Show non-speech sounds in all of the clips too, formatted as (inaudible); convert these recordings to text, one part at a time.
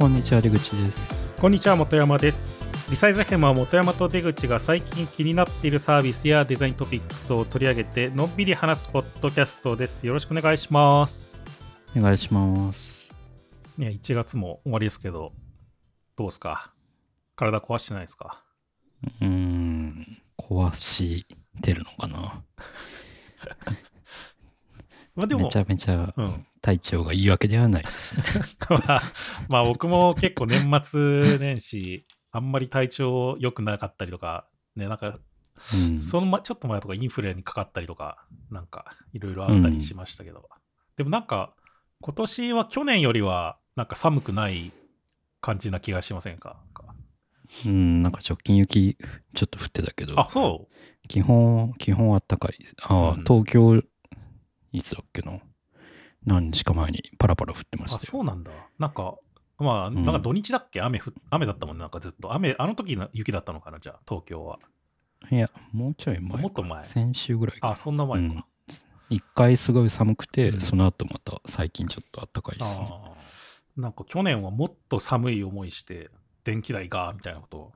こんにちは出口です。こんにちは元山です。リサイズヘムは元山と出口が最近気になっているサービスやデザイントピックスを取り上げてのんびり話すポッドキャストです。よろしくお願いします。お願いします。ね1月も終わりですけどどうですか？体壊してないですか？うーん壊してるのかな (laughs) まあでもめちゃめちゃうん。体調がいいわけではないですね。(laughs) まあ、まあ僕も結構年末年始あんまり体調良くなかったりとかねなんかうん。そのまちょっと前とかインフレにかかったりとか、なんかいろいろあったりしましたけど、でもなんか今年は去年よりはなんか寒くない感じな気がしませんか？うんなんか直近雪ちょっと降ってたけど。あ、そ基本基本あったかい。あ、うん。東京いつだっけな？何日か前にパラパラ降ってまうあ、したよ。そうなんだ。なんか、まあ、うん。なんか土日だっけ？雨ふ雨だったもんね、なんかずっと。雨、あの時の雪だったのかな、じゃあ、東京は。いやもうちょい前か。もっと前？先週ぐらいか。あ、そんな前か。うん。一回すごい寒くて、うん。その後また最近ちょっと暖かいですね。なんか去年はもっと寒い思いして、電気代が、みたいなことを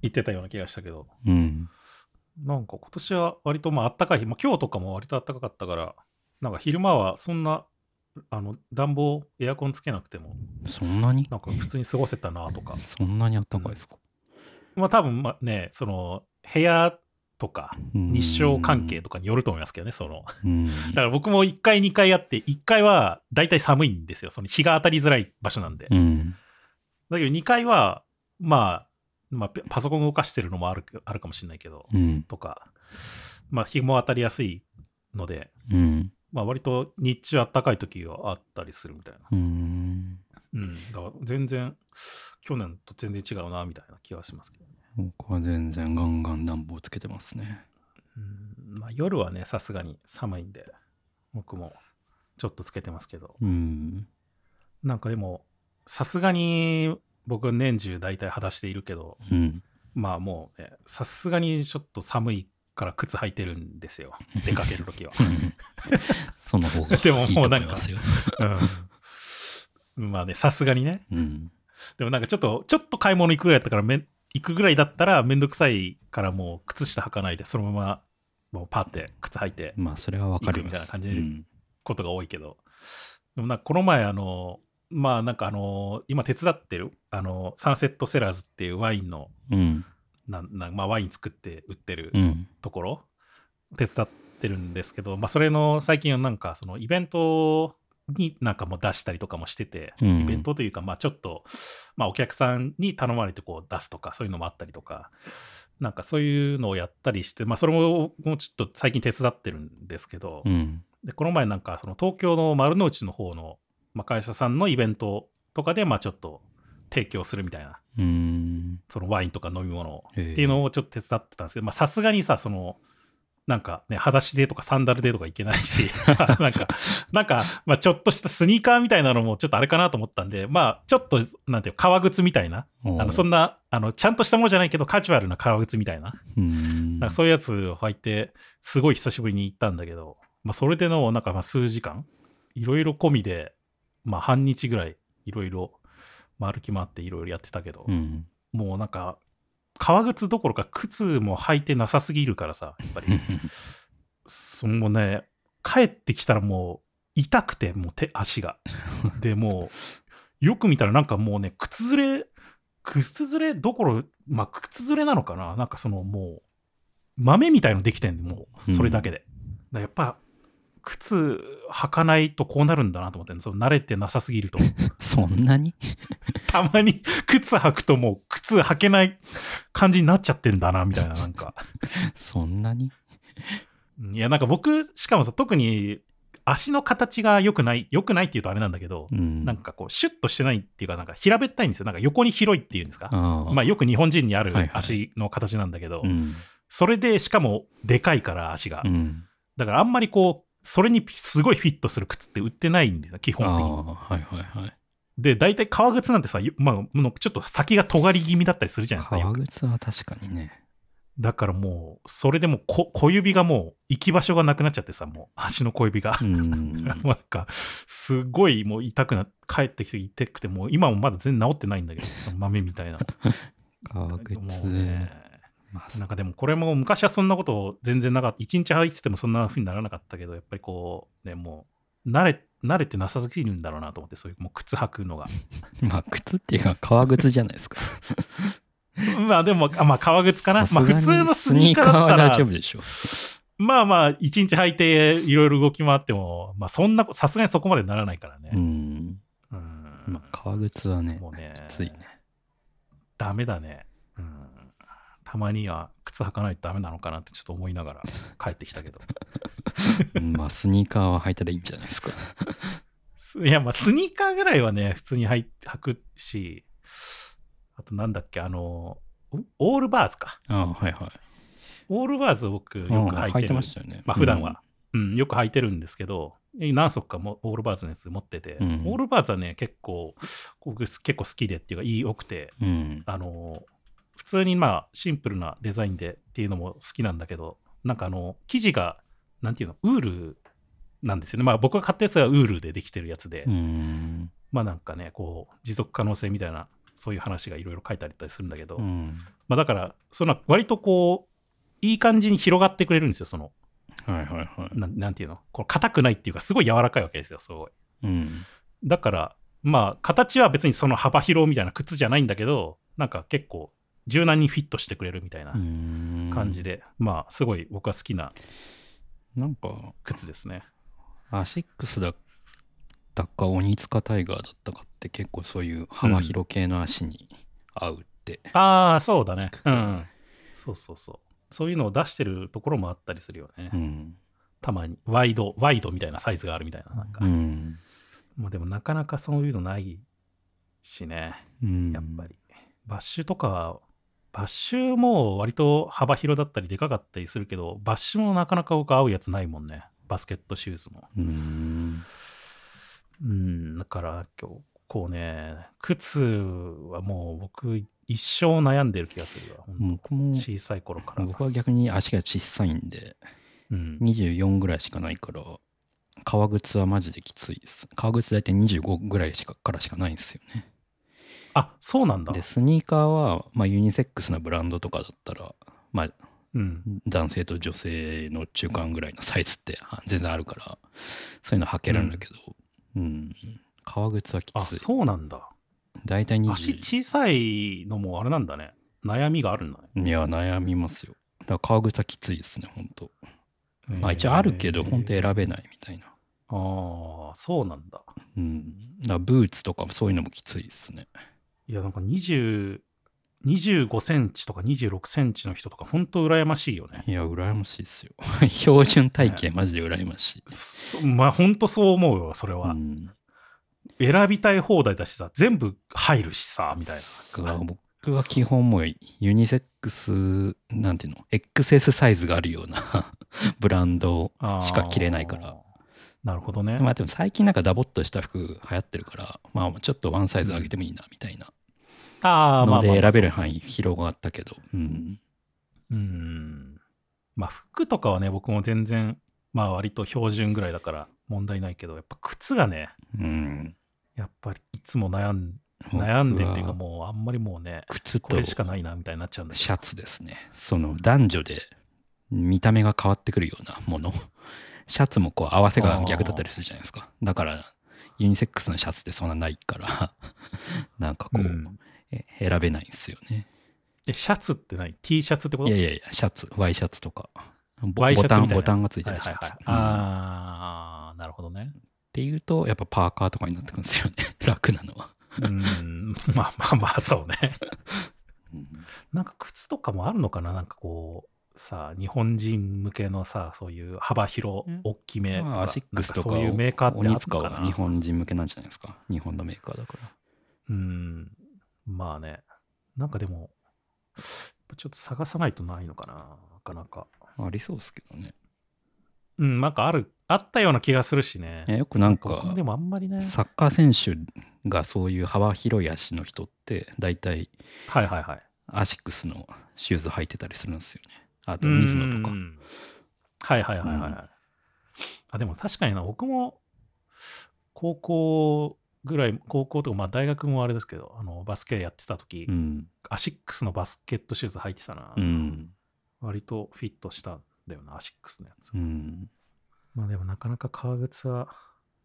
言ってたような気がしたけど、うん。なんか今年は割とまあ暖かい日、まあ、今日とかも割と暖かかったから、なんか昼間はそんなあの暖房、エアコンつけなくても、そんなに？なんか普通に過ごせたなとか、そんなに暖かいですか、まあ多分まあね、その部屋とかうん。日照関係とかによると思いますけどね、その。うん。(laughs) だから僕も1回、2回あって、1回は大体寒いんですよ、その日が当たりづらい場所なんで。うん。だけど2回は、まあ、まあ、パパソコン動かしてるのもあるあるかもしれないけど、うん。とか、まあ日も当たりやすいので、うんまあ割と日中暖かい時があったりするみたいな。うんうん。だから全然、去年と全然違うな、みたいな気がしますけどね。僕は全然ガンガン暖房つけてますねうん。まあ夜はね、さすがに寒いんで、僕もちょっとつけてますけど、うんなんかでも、さすがに僕は年中大体裸足でいるけど、うんまあもうね、さすがにちょっと寒いから靴履いてるんですよ。出かける時は。(laughs) その方がいいとでももう思なんかいますようん。まあね、さすがにね。うんでもなんかちょっと、ちょっと買い物行くぐらいだったからめん、行くぐらいだったらめんどくさいからもう靴下履かないで、そのままもうパって靴履いてまあそれはわかり行くみたいますな感じでうんことが多いけど。でもなんかこの前あの、まあなんかあの、今手伝ってる、あの、サンセットセラーズっていうワインの、うんなんなんまあワイン作って売ってるうん。ところ、手伝ってるんですけど、まあそれの最近はなんかそのイベントになんかもう出したりとかもしてて、うん。イベントというか、まあちょっと、まあお客さんに頼まれてこう出すとか、そういうのもあったりとか、なんかそういうのをやったりして、まあそれももうちょっと最近手伝ってるんですけど、うん。でこの前なんかその東京の丸の内の方の、まあ、会社さんのイベントとかで、まあちょっと提供するみたいな、うん。そのワインとか飲み物っていうのをちょっと手伝ってたんですけど、まあさすがにさ、その、なんかね、裸足でとかサンダルでとかいけないし、(laughs) なんか、なんか、まあちょっとしたスニーカーみたいなのもちょっとあれかなと思ったんで、まあちょっと、なんていう革靴みたいな、あの、そんな、あの、ちゃんとしたものじゃないけど、カジュアルな革靴みたいな、うん。なんかそういうやつを履いて、すごい久しぶりに行ったんだけど、まあそれでの、なんかまあ数時間、いろいろ込みで、まあ半日ぐらい、いろいろ、まあ歩き回っていろいろやってたけど、うんもうなんか、革靴どころか靴も履いてなさすぎるからさ、やっぱり。(laughs) そのね、帰ってきたらもう痛くて、もう手、足が。で、もう、よく見たらなんかもうね、靴ずれ、靴ずれどころ、まあ、靴ずれなのかななんかそのもう、豆みたいのできてんの、もう、それだけで。だからやっぱ、靴履かないとこうなるんだなと思ってその慣れてなさすぎると。(laughs) そんなに？(laughs) たまに靴履くともう靴履けない感じになっちゃってんだな、みたいな、なんか。(laughs) そんなに？いや、なんか僕、しかもさ、特に足の形が良くない、良くないっていうとあれなんだけど、うんなんかこう、シュッとしてないっていうか、なんか平べったいんですよ。なんか横に広いっていうんですか？あまあよく日本人にあるはいはい足の形なんだけど、うんそれでしかもでかいから足が。うんだからあんまりこう、それにすごいフィットする靴って売ってないんですよ、基あ本的に。あはいはいはいで、大体革靴なんてさ、まあ、ちょっと先が尖り気味だったりするじゃないですか。革靴は確かにねだからもう、それでもう小小指がもう行き場所がなくなっちゃってさ、もう足の小指が。うん。(laughs) なんか、すごいもう痛くな、帰ってきて痛くて、もう今もまだ全然治ってないんだけど、豆みたいな。(laughs) 革靴。ね、まあなんかでもこれも昔はそんなこと全然なかった。一日履いててもそんな風にならなかったけど、やっぱりこう、ね、もう、慣れ、慣れてなさすぎるんだろうなと思って、そういうもう靴履くのが。(laughs) まあ、靴っていうか、革靴じゃないですか。(laughs) まあでも、あまあ革靴かな。まあ普通のスニーカーだったスニーカーは大ら丈夫、でしょ。まあまあ一日履いていろいろ動き回っても、まあそんな、さすがにそこまでならないからね。うん。うんまあ、革靴はね、もうね、きついね。ダメだね。うん。たまには靴履かないとダメなのかなってちょっと思いながら帰ってきたけど。う (laughs) んまあ、スニーカーは履いたらいいんじゃないですか。すいや、まあスニーカーぐらいはね、普通に履い履くし、あとなんだっけ、あの、んオールバーズか。ああ、はいはい。オールバーズ僕よくうん履いてる。てましたよね。まあ普段は、うん、よく履いてるんですけど、何足かもオールバーズのやつ持ってて、うんオールバーズはね、結構、僕結構好きでっていうか、いい多くて、うん。うん。あの、普通にまあシンプルなデザインでっていうのも好きなんだけど、なんかあの、生地が、なんていうの、ウールなんですよね。まあ僕が買ったやつはウールでできてるやつで、うん。まあなんかね、こう、持続可能性みたいな、そういう話がいろいろ書いてあったりするんだけど、うん。まあだから、その割とこう、いい感じに広がってくれるんですよ、その、はいはいはい。なんなんていうの？この硬くないっていうか、すごい柔らかいわけですよ、すごい。うん。だから、まあ、形は別にその幅広みたいな靴じゃないんだけど、なんか結構、柔軟にフィットしてくれるみたいなうん感じで、まあ、すごい僕は好きななんか、靴ですね。アシックスだったか、鬼塚タイガーだったかって結構そういう幅広系の足に合うって。ああ、そうだね。うん。そうそうそう。そういうのを出してるところもあったりするよね。うん。たまに。ワイド、ワイドみたいなサイズがあるみたいな。なんか。うん。まあでもなかなかそういうのないしね。うんやっぱり。バッシュとかは、バッシュも割と幅広だったりでかかったりするけど、バッシュもなかなか僕合うやつないもんね。バスケットシューズも。うん。うん、だから今日、こうね、靴はもう僕一生悩んでる気がするわ。僕も、小さい頃から。僕は逆に足が小さいんで、うん、24ぐらいしかないから、革靴はマジできついです。革靴大体25ぐらいしかからしかないんですよね。あ、そうなんだ。で、スニーカーは、まあ、ユニセックスなブランドとかだったら、まあ、うん。男性と女性の中間ぐらいのサイズってあ全然あるから、そういうの履けるんだけど、うん、革靴はきあ、つい。そうなんだ。大体足20、小さいのもあれなんだね。悩みがあるんだね。いや、悩みますよ。だから革靴はきついですね、本当まあ一応あるけど、本当えー選べないみたいな。ああ、そうなんだ。うん。だブーツとかもそういうのもきついですね。いや、なんか20、25センチとか26センチの人とか、本当羨ましいよね。いや、羨ましいですよ。(laughs) 標準体型マジで羨ましい。そまあ、本当そう思うよ、それは。うん選びたい放題だしさ、全部入るしさ、みたいな。僕は基本もうユニセックス、なんていうの、XS サイズがあるような (laughs) ブランドしか着れないから。なるほどね。まあでも最近なんかダボっとした服流行ってるから、まあちょっとワンサイズ上げてもいいなみたいなあので選べる範囲広がったけど、うん。うん。まあ、服とかはね、僕も全然、まあ、割と標準ぐらいだから問題ないけど、やっぱ靴がね、うん。やっぱりいつも悩ん悩んでるっていうか、もうあんまりもうね、靴とこれしかないなみたいになっちゃうんだけシャツですね。その男女で見た目が変わってくるようなもの。シャツもこう合わせが逆だったりするじゃないですか。だからユニセックスのシャツってそんなないから、なんかこど。う、うんえ選べないんですよね。え、シャツって何 ?T シャツってこと？いやいやいや、シャツ、ワイシャツとか。ボワイシャツボタン、ボタンがついてるシャツ。。うんああ、なるほどね。っていうと、やっぱパーカーとかになってくるんですよね。(laughs) 楽なのは。うん、まあまあまあ、そうね。うんなんか靴とかもあるのかな？なんかこう、さ、日本人向けのさ、そういう幅広うん、大きめとか、まあ、アシックスとかそういうメーカーってある鬼のかな？塚は日本人向けなんじゃないですか。日本のメーカーだから。うん。まあね。なんかでも、ちょっと探さないとないのかななかなか。ありそうですけどね。うん、なんかある、あったような気がするしねよくなんかで、もあんまりね。サッカー選手がそういう幅広い足の人って、大体、はいはいはい。アシックスのシューズ履いてたりするんですよね。あと、水野とかう。んはいはいはいはい。うんあ、でも確かにな、僕も高校ぐらい、高校とか、まあ大学もあれですけど、あのバスケやってた時、うん。アシックスのバスケットシューズ履いてたな。うん。割とフィットしたんだよな、アシックスのやつ。うん。まあでもなかなか革靴は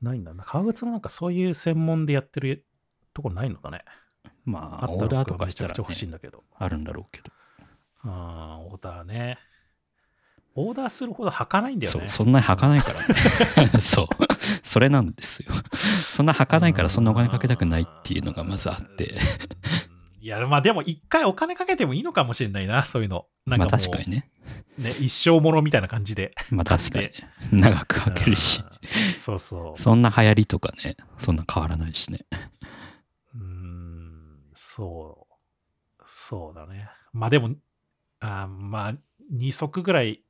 ないんだな。革靴もなんかそういう専門でやってるとこないのかね。まあ、ったらオーダーとかしたら、めちゃくちゃ欲しいんね、だけど。あるんだろうけど。ああ、オーダーね。オーダーするほど履かないんだよね。そんなに履かないからね。(laughs) そう。それなんですよ。(laughs) そんな履かないからそんなお金かけたくないっていうのがまずあって。うん。いや、まあでも一回お金かけてもいいのかもしれないな、そういうの。なんまあかもう確かにね。ね、一生ものみたいな感じで。まあ確かにね。長く履けるし。うん。そうそう。そんな流行りとかね、そんな変わらないしね。うーん、そう。そうだね。まあでも、あーまあ、2足ぐらい、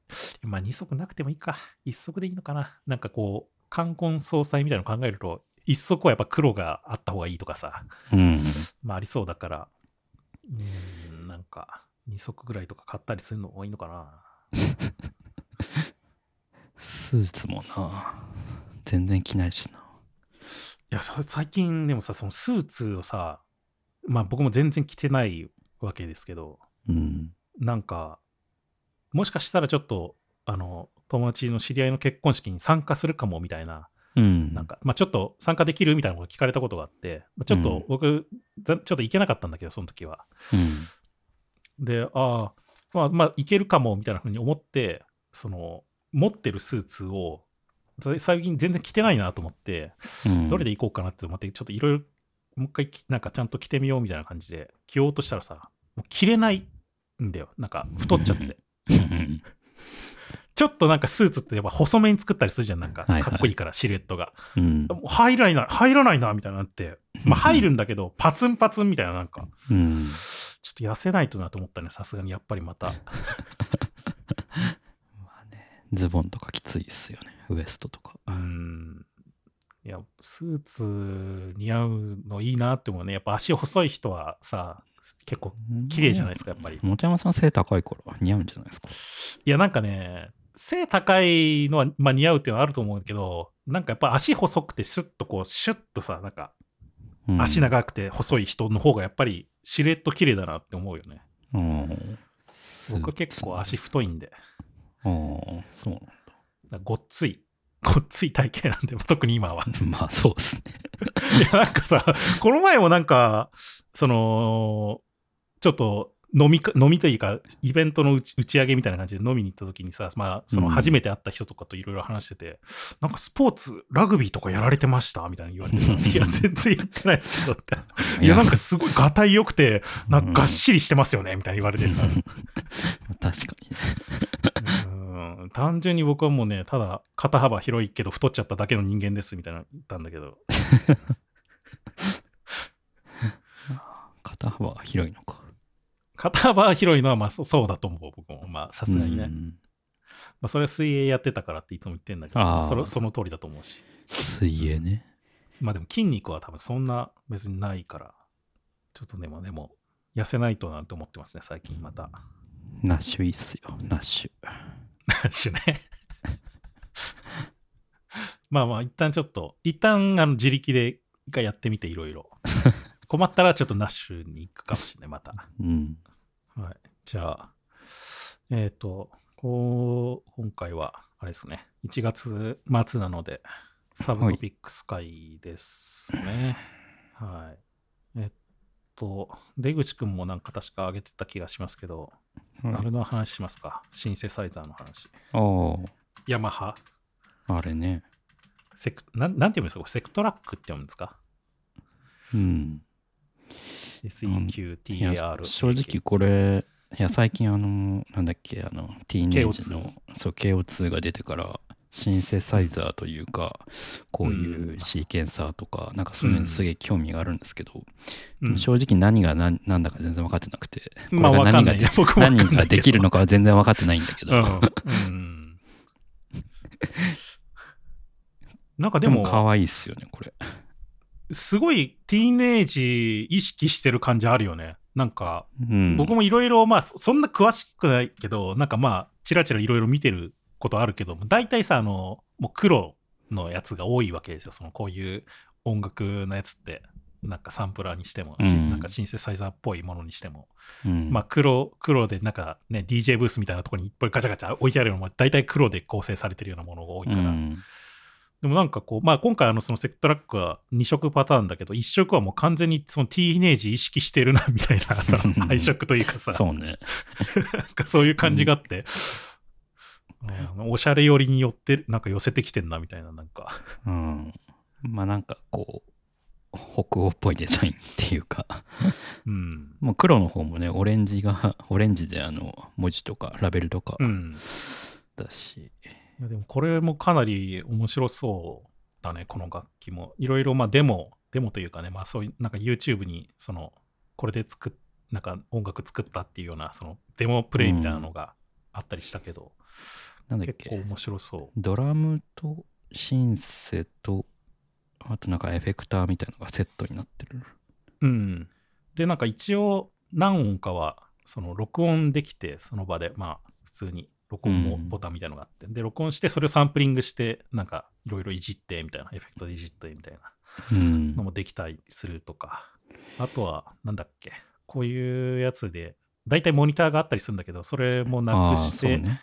まあ2足なくてもいいか。1足でいいのかな。なんかこう、冠婚葬祭みたいなの考えると、1足はやっぱ黒があった方がいいとかさ、うん。まあありそうだから、うーん、なんか2足ぐらいとか買ったりするのがいいのかな。スーツもな、全然着ないしな。いや、そ最近でもさ、そのスーツをさ、まあ僕も全然着てないわけですけど、うん。なんか、もしかしたらちょっと、あの、友達の知り合いの結婚式に参加するかもみたいな、うん。なんか、まあちょっと参加できるみたいなこと聞かれたことがあって、まあちょっうんと僕、ざちょっと行けなかったんだけど、その時は。うん。で、ああ、まあ、まあ、いけるかもみたいなふうに思って、その、持ってるスーツを、最近全然着てないなと思って、うん。どれで行こうかなって思って、ちょっといろいろ、もう一回き、なんかちゃんと着てみようみたいな感じで、着ようとしたらさ、もう着れないんだよ。なんか太っちゃって。(laughs) うんちょっとなんかスーツってやっぱ細めに作ったりするじゃん。なんかはいはいかっこいいから、シルエットが。うん。もう入らないな、入らないな、みたいになって。まあ入るんだけど、パツンパツンみたいな、なんか、うん。ちょっと痩せないとなと思ったね、さすがにやっぱりまた。(laughs) まあね、ズボンとかきついっすよね。ウエストとか。うん。いや、スーツ似合うのいいなって思うね。やっぱ足細い人はさ、結構綺麗じゃないですか、やっぱり。本山さん背高いから似合うんじゃないですか？いや、なんかね、背高いのは、まあ、似合うっていうのはあると思うけど、なんかやっぱ足細くてスッとこう、シュッとさ、なんかうん足長くて細い人の方がやっぱりシルエット綺麗だなって思うよね。うん。僕結構足太いんで、ああ、そうなんだ。ごっつい、ごっつい体型なんで、(laughs) 特に今は。(laughs) まあそうっすね。いや、なんかさ、この前もなんか、その、ちょっと飲みか、飲みというか、イベントの打ち打ち上げみたいな感じで飲みに行った時にさ、まあ、そのうん初めて会った人とかといろいろ話してて、なんかスポーツ、ラグビーとかやられてましたみたいに言われてさ、(laughs) いや、全然やってないですけどって。いや、なんかすごいがたい良くて、なんかがっしりしてますよねみたいに言われてさ。(laughs) 確かにね。うん単純に僕はもうね、ただ肩幅広いけど太っちゃっただけの人間ですみたいな言ったんだけど、(laughs) 肩幅が広いのか。肩幅広いのはまあそそうだと思う、僕も。まあさすがにね。うんまあそれは水泳やってたからっていつも言ってんだけど、それその通りだと思うし。水泳ね。まあでも筋肉は多分そんな別にないから、ちょっとね、まあでも痩せないとなんて思ってますね、最近また。ナッシュいいっすよ。ナッシュ。ナッシュね。(laughs) まあまあ一旦ちょっと、一旦あの自力で一回やってみていろいろ。(laughs) 困ったらちょっとナッシュに行くかもしれない、また。うん。はい。じゃあ、えっ、と、こう、今回は、あれですね、1月末なので、サブトピックス回ですね。はい。えっと、出口くんもなんか確か上げてた気がしますけど、あれの話しますか？シンセサイザーの話。おーヤマハ？あれね。セクなんなんて読むんですか？セクトラックって読むんですか？うん。?SEQTAR。正直これ、いや最近あの、なんだっけ、あの、ティーンエイジの、そう、KO2 が出てから、シンセサイザーというか、こういうシーケンサーとか、なんかそういうのにすげえ興味があるんですけど、うん正直何が何なんだか全然分かってなくて、何が何ができるのかは全然分かってないんだけど、なんかでも可愛いっすよね、これ。すごいティーンエイジ意識してる感じあるよね。なんか、うん、僕もいろいろ、まあ、そそんな詳しくないけど、なんかまあ、ちらちらいろいろ見てることあるけど、大体さ、あの、もう黒のやつが多いわけですよ。その、こういう音楽のやつって、なんかサンプラーにしても、しうん。なんかシンセサイザーっぽいものにしても、うん。まあ黒、黒でなんかね、DJ ブースみたいなところにいっぱいガチャガチャ置いてあるのも、大体黒で構成されてるようなものが多いから、うんでもなんかこう、まあ今回あのそのセットラックは2色パターンだけど、1色はもう完全にそのティーネージ意識してるなみたいなさ、(laughs) 配色というかさ、そうね。なんかそういう感じがあって、うんおしゃれ寄りに寄って、なんか寄せてきてんなみたいな、なんか。うん。まあなんかこう、北欧っぽいデザインっていうか、うん。もう黒の方もね、オレンジが、オレンジであの、文字とかラベルとかうん。いやでもこれもかなり面白そうだね、この楽器も。いろいろまあデモ、デモというかね、まあそういう、なんか YouTube に、その、これで作っ、なんか音楽作ったっていうような、そのデモプレイみたいなのがあったりしたけど、なんだっけ、結構面白そドラムとシンセと、あとなんかエフェクターみたいなのがセットになってる。う。うん。で、なんか一応何音かは、その録音できて、その場で、まあ普通に録音もうんボタンみたいなのがあって、で、録音して、それをサンプリングして、なんかいろいろいじってみたいな、エフェクトでいじってみたいな。うんの。もできたりするとか、あとは、なんだっけ、こういうやつで、大体モニターがあったりするんだけど、それもなくして、ね。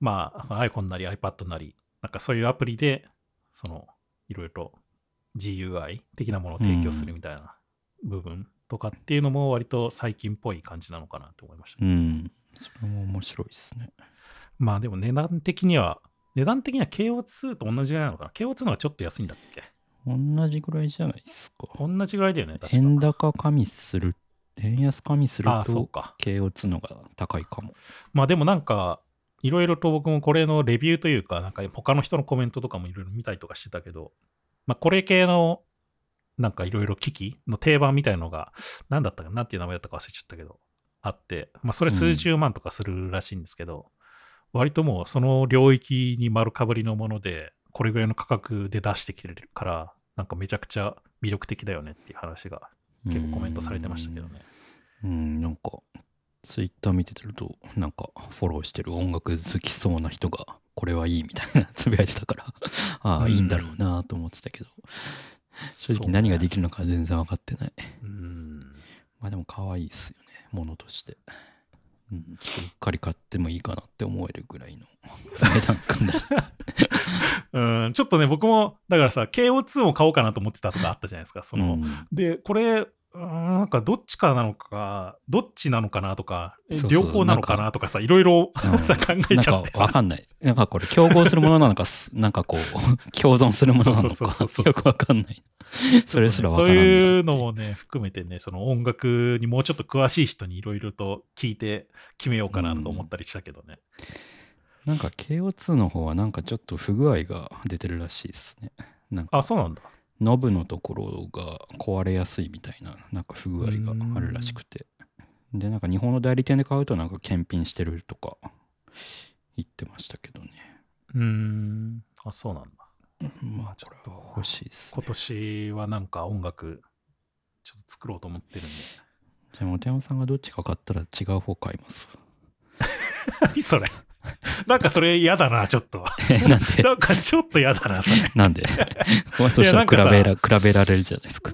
まあ、その iPhone なり iPad なり、なんかそういうアプリで、その、いろいろ GUI 的なものを提供するみたいな部分とかっていうのも割と最近っぽい感じなのかなと思いました。うん。それも面白いですね。まあでも値段的には、値段的には KO2 と同じぐらいなのかな ?KO2 の方がちょっと安いんだっけ？同じぐらいじゃないですか。同じぐらいだよね、確か円高加味する、円安加味すると、か。KO2 のが高いかも。まあでもなんか、いろいろと僕もこれのレビューというか、なんか他の人のコメントとかもいろいろ見たりとかしてたけど、まあこれ系の、なんかいろいろ機器の定番みたいのが、なんだったかな、なんていう名前だったか忘れちゃったけど、あって、まあそれ数十万とかするらしいんですけど、割ともうその領域に丸かぶりのもので、これぐらいの価格で出してきてるから、なんかめちゃくちゃ魅力的だよねっていう話が結構コメントされてましたけどね。うん、なんか、ツイッター見ててると、なんか、フォローしてる音楽好きそうな人が、これはいいみたいな (laughs) つぶやいてたから、ああ、うん。いいんだろうなと思ってたけど、正直何ができるのか全然分かってない。うん。まあでも可愛いですよね、ものとして。うん、ちょっとうっかり買ってもいいかなって思えるぐらいの (laughs) 値段感だし。(laughs) うん、ちょっとね、僕も、だからさ、KO2 も買おうかなと思ってたとかあったじゃないですか。その、うんで、これ、うんなんかどっちかなのか、どっちなのかなとか、えそうそう両方なのかなとかさ、いろいろうんさ (laughs) 考えちゃってわ。かんない。なんかこれ競合するものなのか、す (laughs) なんかこう、(laughs) 共存するものなのか、よくわかんない。それすらわからそうない。いうのもね、含めてね、その音楽にもうちょっと詳しい人にいろいろと聞いて決めようかなとか思ったりしたけどね。なんか KO2 の方はなんかちょっと不具合が出てるらしいですね。あ、そうなんだ。ノブのところが壊れやすいみたいな、なんか不具合があるらしくて。で、なんか日本の代理店で買うとなんか検品してるとか言ってましたけどね。うーん。あ、そうなんだ。まあ、ちょっと欲しいです今ね。年はなんか音楽、ちょっと作ろうと思ってるんで。じゃあ、本山さんがどっちか買ったら違う方買います。(laughs) 何それ (laughs) なんかそれ嫌だな、ちょっと。え、(laughs) なんで？なんかちょっと嫌だな、それ。なんで？そしたら比べら比べられるじゃないですか。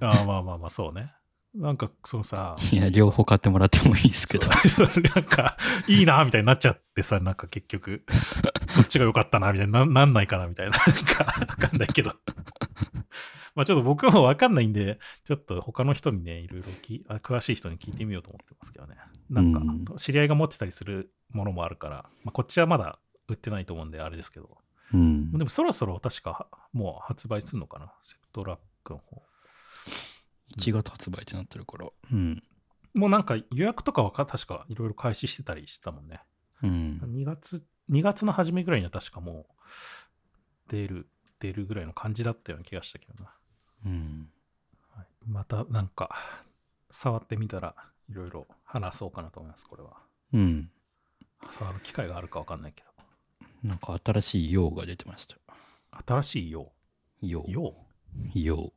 ああまあまあまあ、そうね。なんか、そのさ、いや、両方買ってもらってもいいですけど。なんか、いいな、みたいになっちゃってさ、なんか結局、そっちが良かったな、みたいにななんないかな、みたいな。なんか、わかんないけど。まあちょっと僕もわかんないんで、ちょっと他の人にね、いろいろきあ詳しい人に聞いてみようと思ってますけどね。なんかうん、知り合いが持ってたりするものもあるから、まあ、こっちはまだ売ってないと思うんで、あれですけど。うんで。もそろそろ確かもう発売するのかな、セクトラックの方。1月発売ってなってるから。うん。もうなんか予約とかはか確かいろいろ開始してたりしてたもんね。うん。2月、2月の初めぐらいには確かもう出る、出るぐらいの感じだったような気がしたけどな。うん。はい、またなんか触ってみたらいろいろ話そうかなと思います、これは。うん。触る機会があるかわかんないけど。なんか新しい用が出てました。新しい用？用。用？用。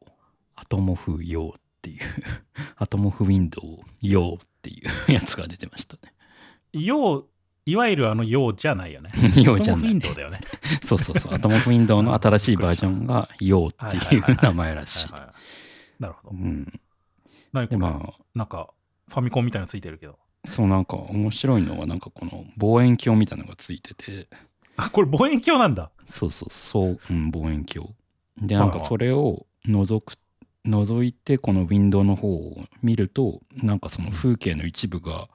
アトモフ用っていう、(laughs) アトモフウィンドウ用っていうやつが出てましたね。よう、いわゆるあのようじゃないよね。(laughs) 用じゃないトモフィン。ドウだよね。(laughs) そうそうそう。アトモフウィンドウの新しいバージョンが用っていう名前らしい。なるほど。うん。で、何これ、まあ、なんか、ファミコンみたいなのついてるけど。そうなんか面白いのはなんかこの望遠鏡みたいなのがついてて、あ、これ望遠鏡なんだ。そうそうそう、うん、望遠鏡。で、なんかそれを覗く、覗いてこのウィンドウの方を見ると、なんかその風景の一部が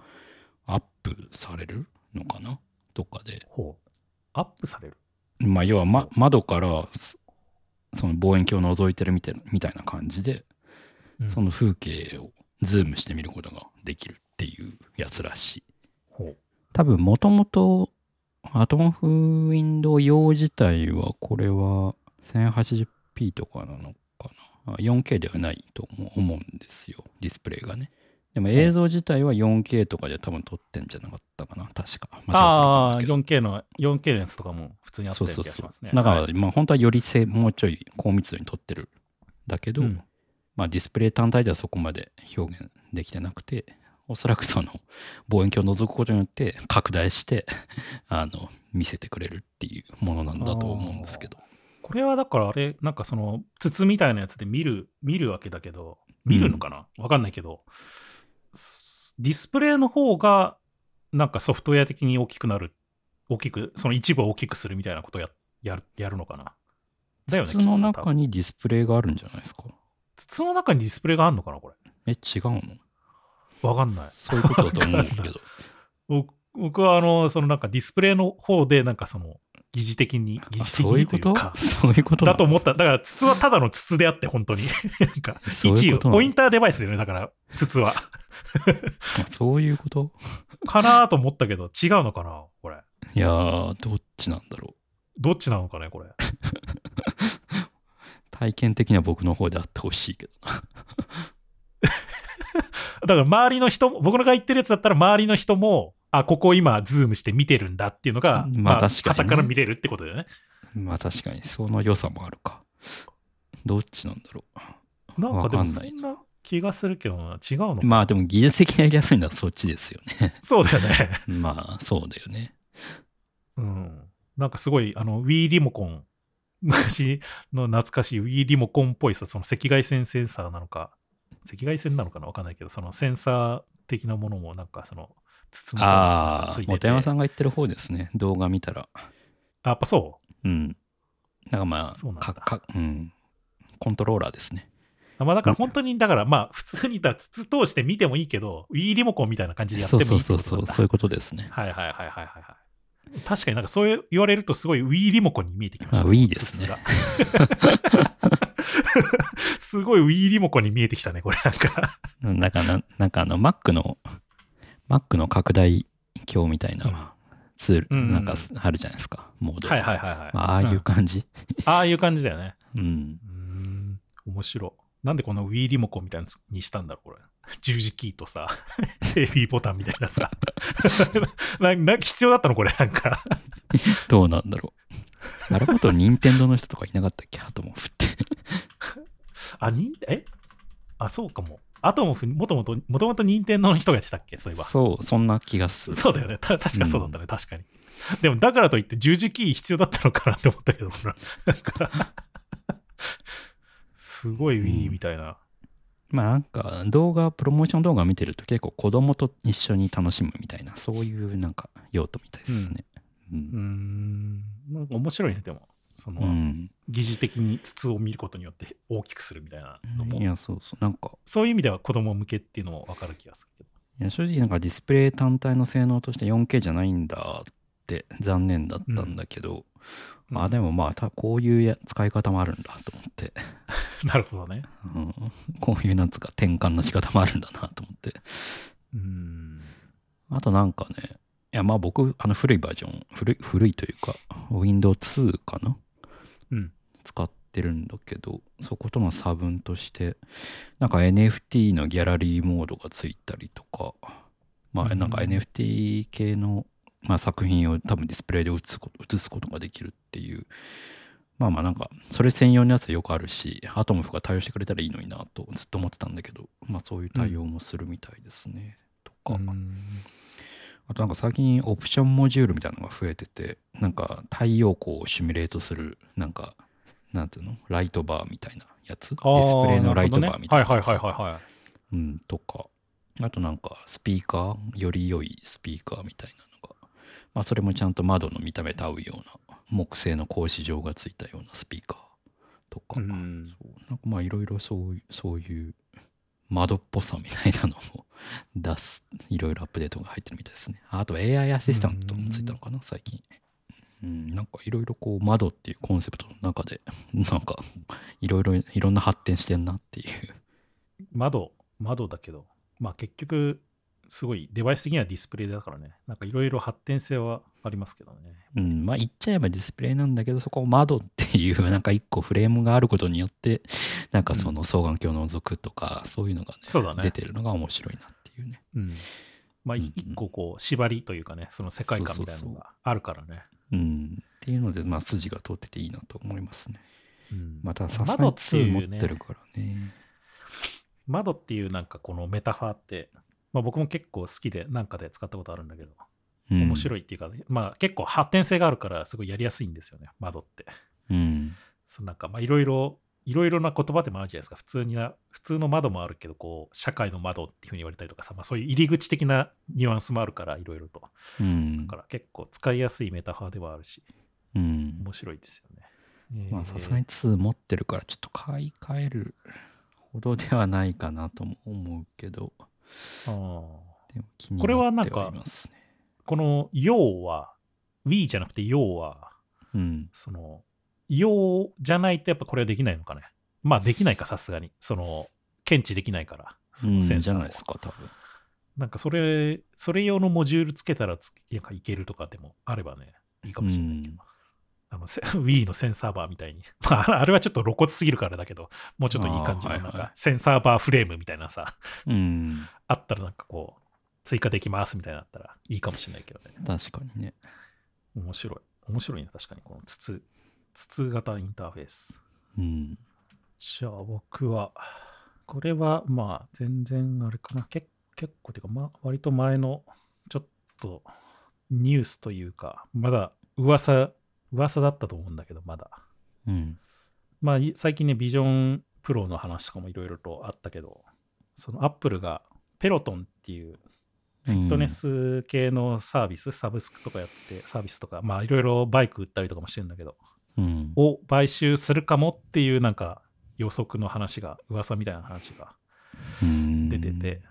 アップされるのかな？とかで。ほう。アップされる？まあ要は、ま、窓からそその望遠鏡を覗いてるみたいなみたいな感じで、うんその風景をズームして見ることができるっていうやつらしい。多分もともとアトモフウィンドウ用自体はこれは 1080p とかなのかな？あ 4K ではないと思思うんですよ。ディスプレイがね。でも映像自体は 4K とかで多分撮ってんじゃなかったかな。確か。ああ、もだけど。4K の、4K のやつとかも普通にあったようなそうそうそう。気がしますね。だから、はいまあ本当はよりせもうちょい高密度に撮ってるだけど、うんまあディスプレイ単体ではそこまで表現できてなくておそらくその望遠鏡を覗くことによって拡大して (laughs) あの見せてくれるっていうものなんだと思うんですけど。これはだからあれ、なんかその筒みたいなやつで見る、見るわけだけど、見るのかな？わ、かんないけど、すディスプレイの方が、なんかソフトウェア的に大きくなる、大きく、その一部を大きくするみたいなことをややるやるのかな？だよね。筒の中分。にディスプレイがあるんじゃないですか？筒の中にディスプレイがあるのかなこれ？え違うの？わかんない。そういうことだと思うけど (laughs) 僕僕はあの、そのなんかディスプレイの方で、なんかその、疑似的に、疑あ似的そういうこと？にというか、そういうことだと思った。だから筒はただの筒であって、本当に。なんか、一応、そういうことなの？ポインターデバイスだよね、だから、筒は。(laughs) あそういうこと？かなと思ったけど、違うのかなこれ？いやーどっちなんだろうどっちなのかねこれ？(laughs) 体験的には僕の方であってほしいけど。な (laughs) だから周りの人も、僕のが言ってるやつだったら周りの人も、あ、ここ今ズームして見てるんだっていうのが、まあ確かにね。傍から見れるってことだよね。まあ確かに。その良さもあるか。どっちなんだろなんかでもそんな気がするけどな、違うのまあでも技術的にやりやすいのはそっちですよね。そうだよね。(laughs) まあそうだよね。うん。なんかすごい、あの、Wii リモコン、昔の懐かしい Wii リモコンっぽいさ、その赤外線センサーなのか、赤外線なのかなわかんないけど、そのセンサー的なものもなんかその、筒のああついてて。本山さんが言ってる方ですね。動画見たら。あやっぱそう？うん。なんかまそうなんかかうん。コントローラーですね。あまあだから本当に、だからまあ普通にだ筒通して見てもいいけど、Wii リモコンみたいな感じでやってそうもいいってことなんだそうそうそうそういうことですねはいはいはいはいはいはい。確かになんかそう言われるとすごい Wii リモコンに見えてきました、あ Wii ですねすごい Wii リモコンに見えてきたね、これなんか。うんなんかななんかあの Mac の Mac の拡大鏡みたいうんなツール、うんなんかあるじゃないですかモード、はいはいはいはい。まあ、ああいう感じ、ああいう感じだよね。うんうーん、面白い。なんでこの Wii リモコンみたいにしたんだろう、これ。十字キーとさ、AB ボタンみたいなさ。(laughs) ななんか必要だったの？これ、なんか。どうなんだろうあれこと任天堂の人とかいなかったっけ？あとも振ってあ、にえ？あ、そうかも。あとも、もともと、もともと任天堂の人がやってたっけ？そういえば。そうそんな気がするそうだよね。た確かそうだったね、確かに。でも、だからといって十字キー必要だったのかなって思ったけど、ほらなんか、(laughs) すごい Wii みたいな。まあなんか動画プロモーション動画見てると結構子供と一緒に楽しむみたいなそういうなんか用途みたいですね。うん、ん、なんか面白いね、でも。その、うん。疑似的に筒を見ることによって大きくするみたいなのも、いやそうそう。なんかそういう意味では子供向けっていうのも分かる気がするけど。いや正直なんかディスプレイ単体の性能として 4K じゃないんだって残念だったんだけど、まあでもまあたこういうや使い方もあるんだと思って、(laughs) なるほどね。うん、こういうなんつうか転換の仕方もあるんだなと思ってうーん。あとなんかねいやまあ僕あの古いバージョン古い古いというか Windows2 かな？うん。使ってるんだけどそことの差分としてなんか NFT のギャラリーモードがついたりとかまあなんかうん NFT 系の、まあ、作品を多分ディスプレイで映すこと映すことができるっていう。まあまあなんか、それ専用のやつはよくあるし、アトムフが対応してくれたらいいのになとずっと思ってたんだけど、まあそういう対応もするみたいですね。とか、うんあとなんか最近オプションモジュールみたいなのが増えてて、なんか太陽光をシミュレートする、なんか、なんていうのライトバーみたいなやつ？ディスプレイのライトバーみたいなはいやつはいはいはいはい。うん、とか、あとなんかスピーカー、より良いスピーカーみたいなまあそれもちゃんと窓の見た目と合うような木製の格子状がついたようなスピーカーとか、うんそうなんかまあいろいろそういうそういう窓っぽさみたいなのを出す、いろいろアップデートが入ってるみたいですね。あと AI アシスタントもついたのかな、最近。うん、なんかいろいろこう窓っていうコンセプトの中で、なんかいろいろいろんな発展してんなっていう。窓、窓だけど、まあ結局、すごいデバイス的にはディスプレイだからね、なんかいろいろ発展性はありますけどね。うん、まあ言っちゃえばディスプレイなんだけど、そこを窓っていうなんか一個フレームがあることによって、なんかその双眼鏡を覗くとか、そういうのがね、ね出てるのが面白いなっていうね。うん。まあ一個こう縛りというかね、その世界観みたいなのがあるからね。うん。っていうので、まあ筋が通ってていいなと思いますね。うんまたさすがに窓っていう2ね持ってるからね。窓っていうなんかこのメタファーって、まあ僕も結構好きでなんかで使ったことあるんだけど、うん、面白いっていうか、まあ結構発展性があるからすごいやりやすいんですよね、窓って。うん。そのなんかまあいろいろ、いろいろな言葉でもあるじゃないですか。普通にな、普通の窓もあるけど、こう、社会の窓っていうふうに言われたりとかさ、まあそういう入り口的なニュアンスもあるから、いろいろと。うんだから結構使いやすいメタファーではあるし、うん。面白いですよね。まあさすがに2持ってるから、ちょっと買い替えるほどではないかなとも思うけど、気にこれはなってなんかはいますね。この要は、Wii じゃなくて要は、うん。その、要じゃないとやっぱこれはできないのかね。まあできないか、さすがに。その、検知できないから、そのセンじサーをゃないですか、多分。なんかそれ、それ用のモジュールつけたらつなんかいけるとかでもあればね、いいかもしれないけど。うんあのせ (laughs) Wii のセンサーバーみたいに。(laughs) まあ、(laughs) あれはちょっと露骨すぎるからだけど、もうちょっといい感じのなんかセンサーバーフレームみたいなさ、うん。あったらなんかこう、追加できますみたいなのあったらいいかもしれないけどね。確かにね。面白い。面白いね、確かに。この筒、筒型インターフェース。うん。じゃあ僕は、これはまあ全然あれかな。け結構ていうか、まあ割と前のちょっとニュースというか、まだ噂、噂だったと思うんだけど、まだ。うん。まあい最近ね、ビジョンプロの話とかもいろいろとあったけど、そのアップルがペロトンっていうフィットネス系のサービス、サブスクとかやって、サービスとか、まあいろいろバイク売ったりとかもしてるんだけど、うん。を買収するかもっていうなんか予測の話が、噂みたいな話が出てて、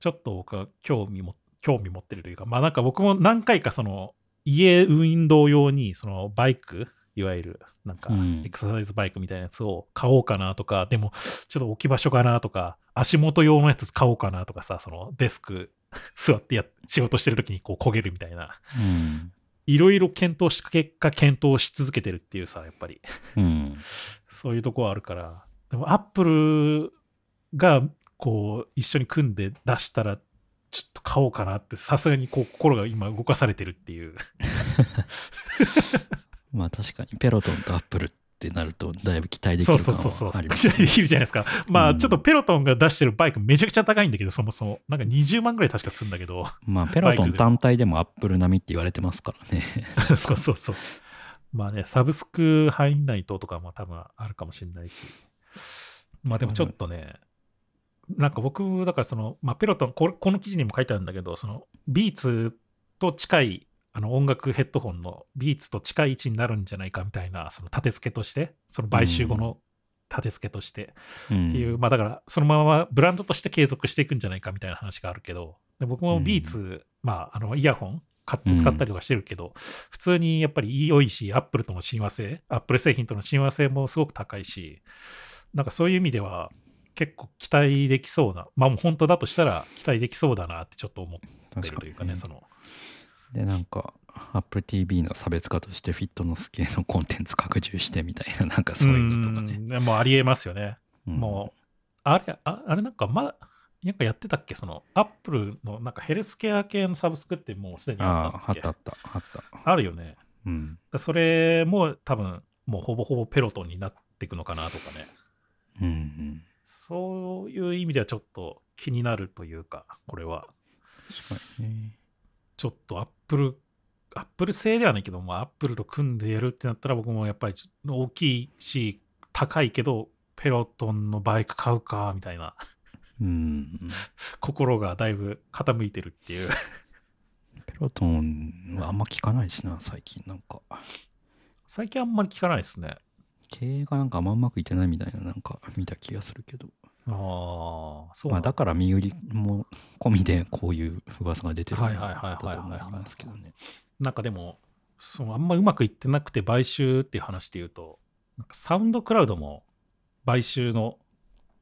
ちょっと僕は興味も、興味持ってるというか、まあなんか僕も何回かその家運動用にそのバイク、いわゆるなんかうんエクササイズバイクみたいなやつを買おうかなとか、でもちょっと置き場所かなとか、足元用のやつ買おうかなとかさ、そのデスク (laughs) 座ってや仕事してる時にこう焦げるみたいな、うん。いろいろ検討した結果、検討し続けてるっていうさ、やっぱり。うん。そういうとこはあるから、でもアップルがこう一緒に組んで出したら、ちょっと買おうかなって、さすがにこう心が今動かされてるっていう。(laughs) まあ確かにペロトンとアップルってなるとだいぶ期待できそうる感そうそうそう。はありますできるじゃないですか。まうんあちょっとペロトンが出してるバイクめちゃくちゃ高いんだけど、そもそも。なんか20万ぐらい確かするんだけど。まあペロトン単体でもアップル並みって言われてますからね。そうそうそう。まあね、サブスク入んないととかも多分あるかもしれないし。まあでもちょっとね、なんか僕、だからその、まあペロトンこれ、この記事にも書いてあるんだけど、その、ビーツと近い、あの音楽ヘッドホンのビーツと近い位置になるんじゃないかみたいな、その立て付けとして、その買収後の立て付けとして、うんっていう、まあだから、そのままブランドとして継続していくんじゃないかみたいな話があるけど、で僕もビーツ、まあ、あの、イヤホン買って使ったりとかしてるけど、普通にやっぱり良いし、アップルとの親和性、アップル製品との親和性もすごく高いし、なんかそういう意味では、結構期待できそうな、まあもう本当だとしたら期待できそうだなってちょっと思ってるというかね、その、でなんか Apple TV の差別化としてフィットネス系のコンテンツ拡充してみたいななんかそういうのとかね。うんもうありえますよね。うんもう、あれ、ああれなんか、ま、なんかやってたっけ？その、アップルのなんかヘルスケア系のサブスクってもうすでにあああったっけ？あったあったあった。あるよね。うん。それも多分、もうほぼほぼペロトンになっていくのかなとかね。うんうん。そういう意味ではちょっと気になるというか、これは。確かにね。ちょっとアップル、アップル製ではないけど、まあ、アップルと組んでやるってなったら、僕もやっぱり大きいし、高いけど、ペロトンのバイク買うか、みたいな、うん。心がだいぶ傾いてるっていう。ペロトンはあんま聞かないしな、最近なんか。最近あんまり聞かないですね。経営がなんかあんまうまくいってないみたいななんか見た気がするけど。ああ、そうまあだだから身売りも込みでこういう噂が出てるいはいはいはいはいだと思いますけどね。なんかでも、そのあんまうまくいってなくて買収っていう話で言うと、なんかサウンドクラウドも買収の、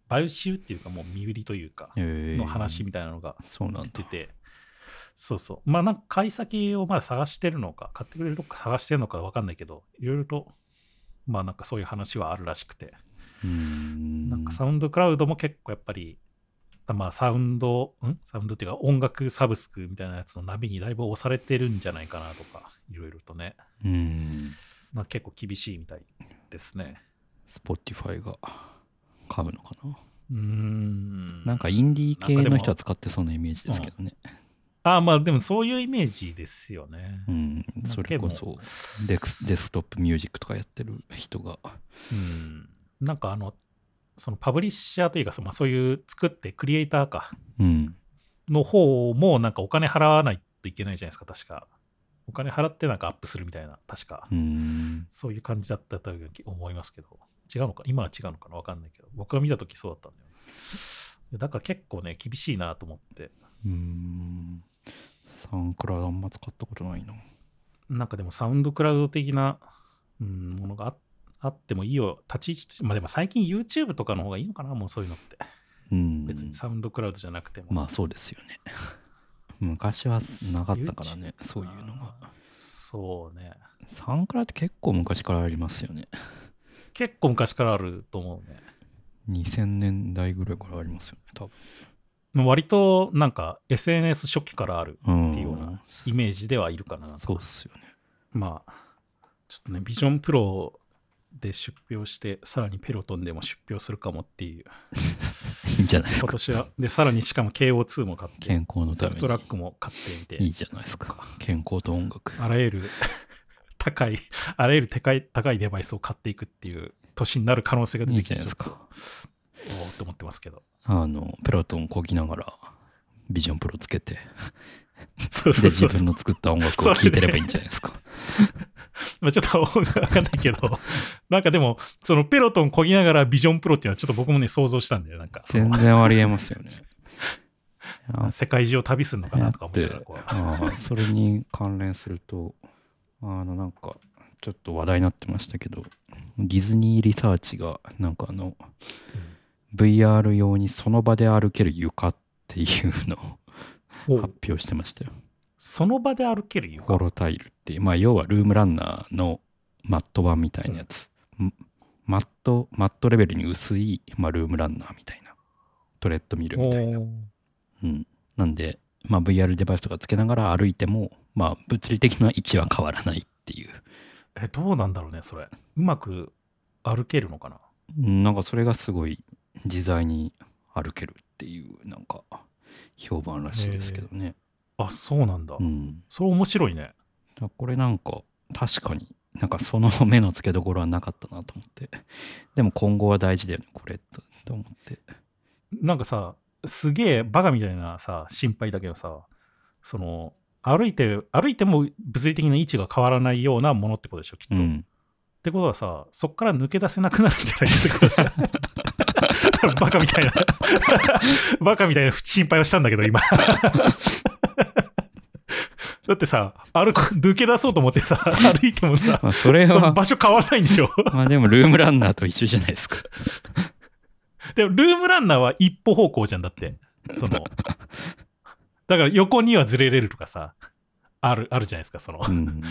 買収っていうかもう身売りというか、えーの話みたいなのがそうなんだ。出て、そうそう。まあなんか買い先をまだ探してるのか、買ってくれるとこ探してるのかわかんないけど、いろいろと、まあなんかそういう話はあるらしくて、うーん。なんかサウンドクラウドも結構やっぱり、まあサウンド、ん？サウンドっていうか音楽サブスクみたいなやつの波にだいぶ押されてるんじゃないかなとか、いろいろとね、うん。まあ結構厳しいみたいですね。Spotify が買うのかな？うーん。なんかインディー系の人は使ってそうなイメージですけどね。ああまあでもそういうイメージですよね。うん。それこそデスデスクトップミュージックとかやってる人が。うん。なんかあの、そのパブリッシャーというか、そまあ、そういう作ってクリエイターかうん。の方もなんかお金払わないといけないじゃないですか、確か。お金払ってなんかアップするみたいな、確か。うん。そういう感じだったと思いますけど。違うのか？今は違うのかな？わかんないけど。僕が見たときそうだったんだよね。だから結構ね、厳しいなと思って。うん。サンクラウドあんま使ったことないな。なんかでもサウンドクラウド的な、うん、ものがああってもいいよ。立ち位置まあでも最近 YouTube とかの方がいいのかなもうそういうのって。うん。別にサウンドクラウドじゃなくても。まあそうですよね。(laughs) 昔はなかったからね、そういうのが。そうね。サンクラって結構昔からありますよね。結構昔からあると思うね。2000年代ぐらいからありますよね、多もう割となんか SNS 初期からある分。っていうようなイメージではいるかな。そうっすよね。まあ、ちょっとね、ビジョンプロで出表して、さらにペロトンでも出表するかもっていう。(laughs) いいんじゃないですか。今年は。で、さらにしかも KO2 も買って、健康のためソフトラッに。クも買ってみて、いいじゃないですか。健康と音楽。あらゆる (laughs) 高い、あらゆる高い高いデバイスを買っていくっていう年になる可能性が出いいてきて、じゃないですかおーって思ってますけど。あの、ペロトンこぎながら、ビジョンプロつけて、そうそで、うそう自分の作った音楽を聴いてればいいんじゃないですか。(laughs) まあちょっとわかんないけど、なんかでも、そのペロトンこぎながらビジョンプロっていうのはちょっと僕もね、想像したんだよ。なんか全然ありえますよね。(laughs) あ世界中を旅するのかなとか思ってああそれに関連するとあのなんかちょっと話題になってましたけどディズニーリサーチがなんかあの VR 用にその場で歩ける床っていうのをお発表してましたよ。その場で歩けるよ。ホロタイルっていうまあ要はルームランナーのマット版みたいなやつ、ん。マットマットレベルに薄い、まあ、ルームランナーみたいな。トレッドミルみたいな。う。ん、なんで、まあ、VR デバイスとかつけながら歩いても、まあ、物理的な位置は変わらないっていう。え、どうなんだろうね、それ。うまく歩けるのかな？うんなんかそれがすごい自在に歩けるっていう、なんか評判らしいですけどね。あ、そうなんだ。うん。それ面白いね。これなんか確かになんかその目の付けどころはなかったなと思って。でも今後は大事だよね、これとと思って。なんかさ、すげえバカみたいなさ、心配だけどさ、その、歩いて、歩いても物理的な位置が変わらないようなものってことでしょ、きっと。っうん。てことはさ、そっから抜け出せなくなるんじゃないか。(laughs) バカみたいな。(laughs) バカみたいな心配をしたんだけど、今。(laughs) だってさ、歩く、抜け出そうと思ってさ、歩いてもさ、まあそれは、その場所変わらないんでしょ？(laughs) まあでもルームランナーと一緒じゃないですか。でも、ルームランナーは一歩方向じゃんだって。その、だから横にはずれれるとかさ、ある、あるじゃないですか、その、うん。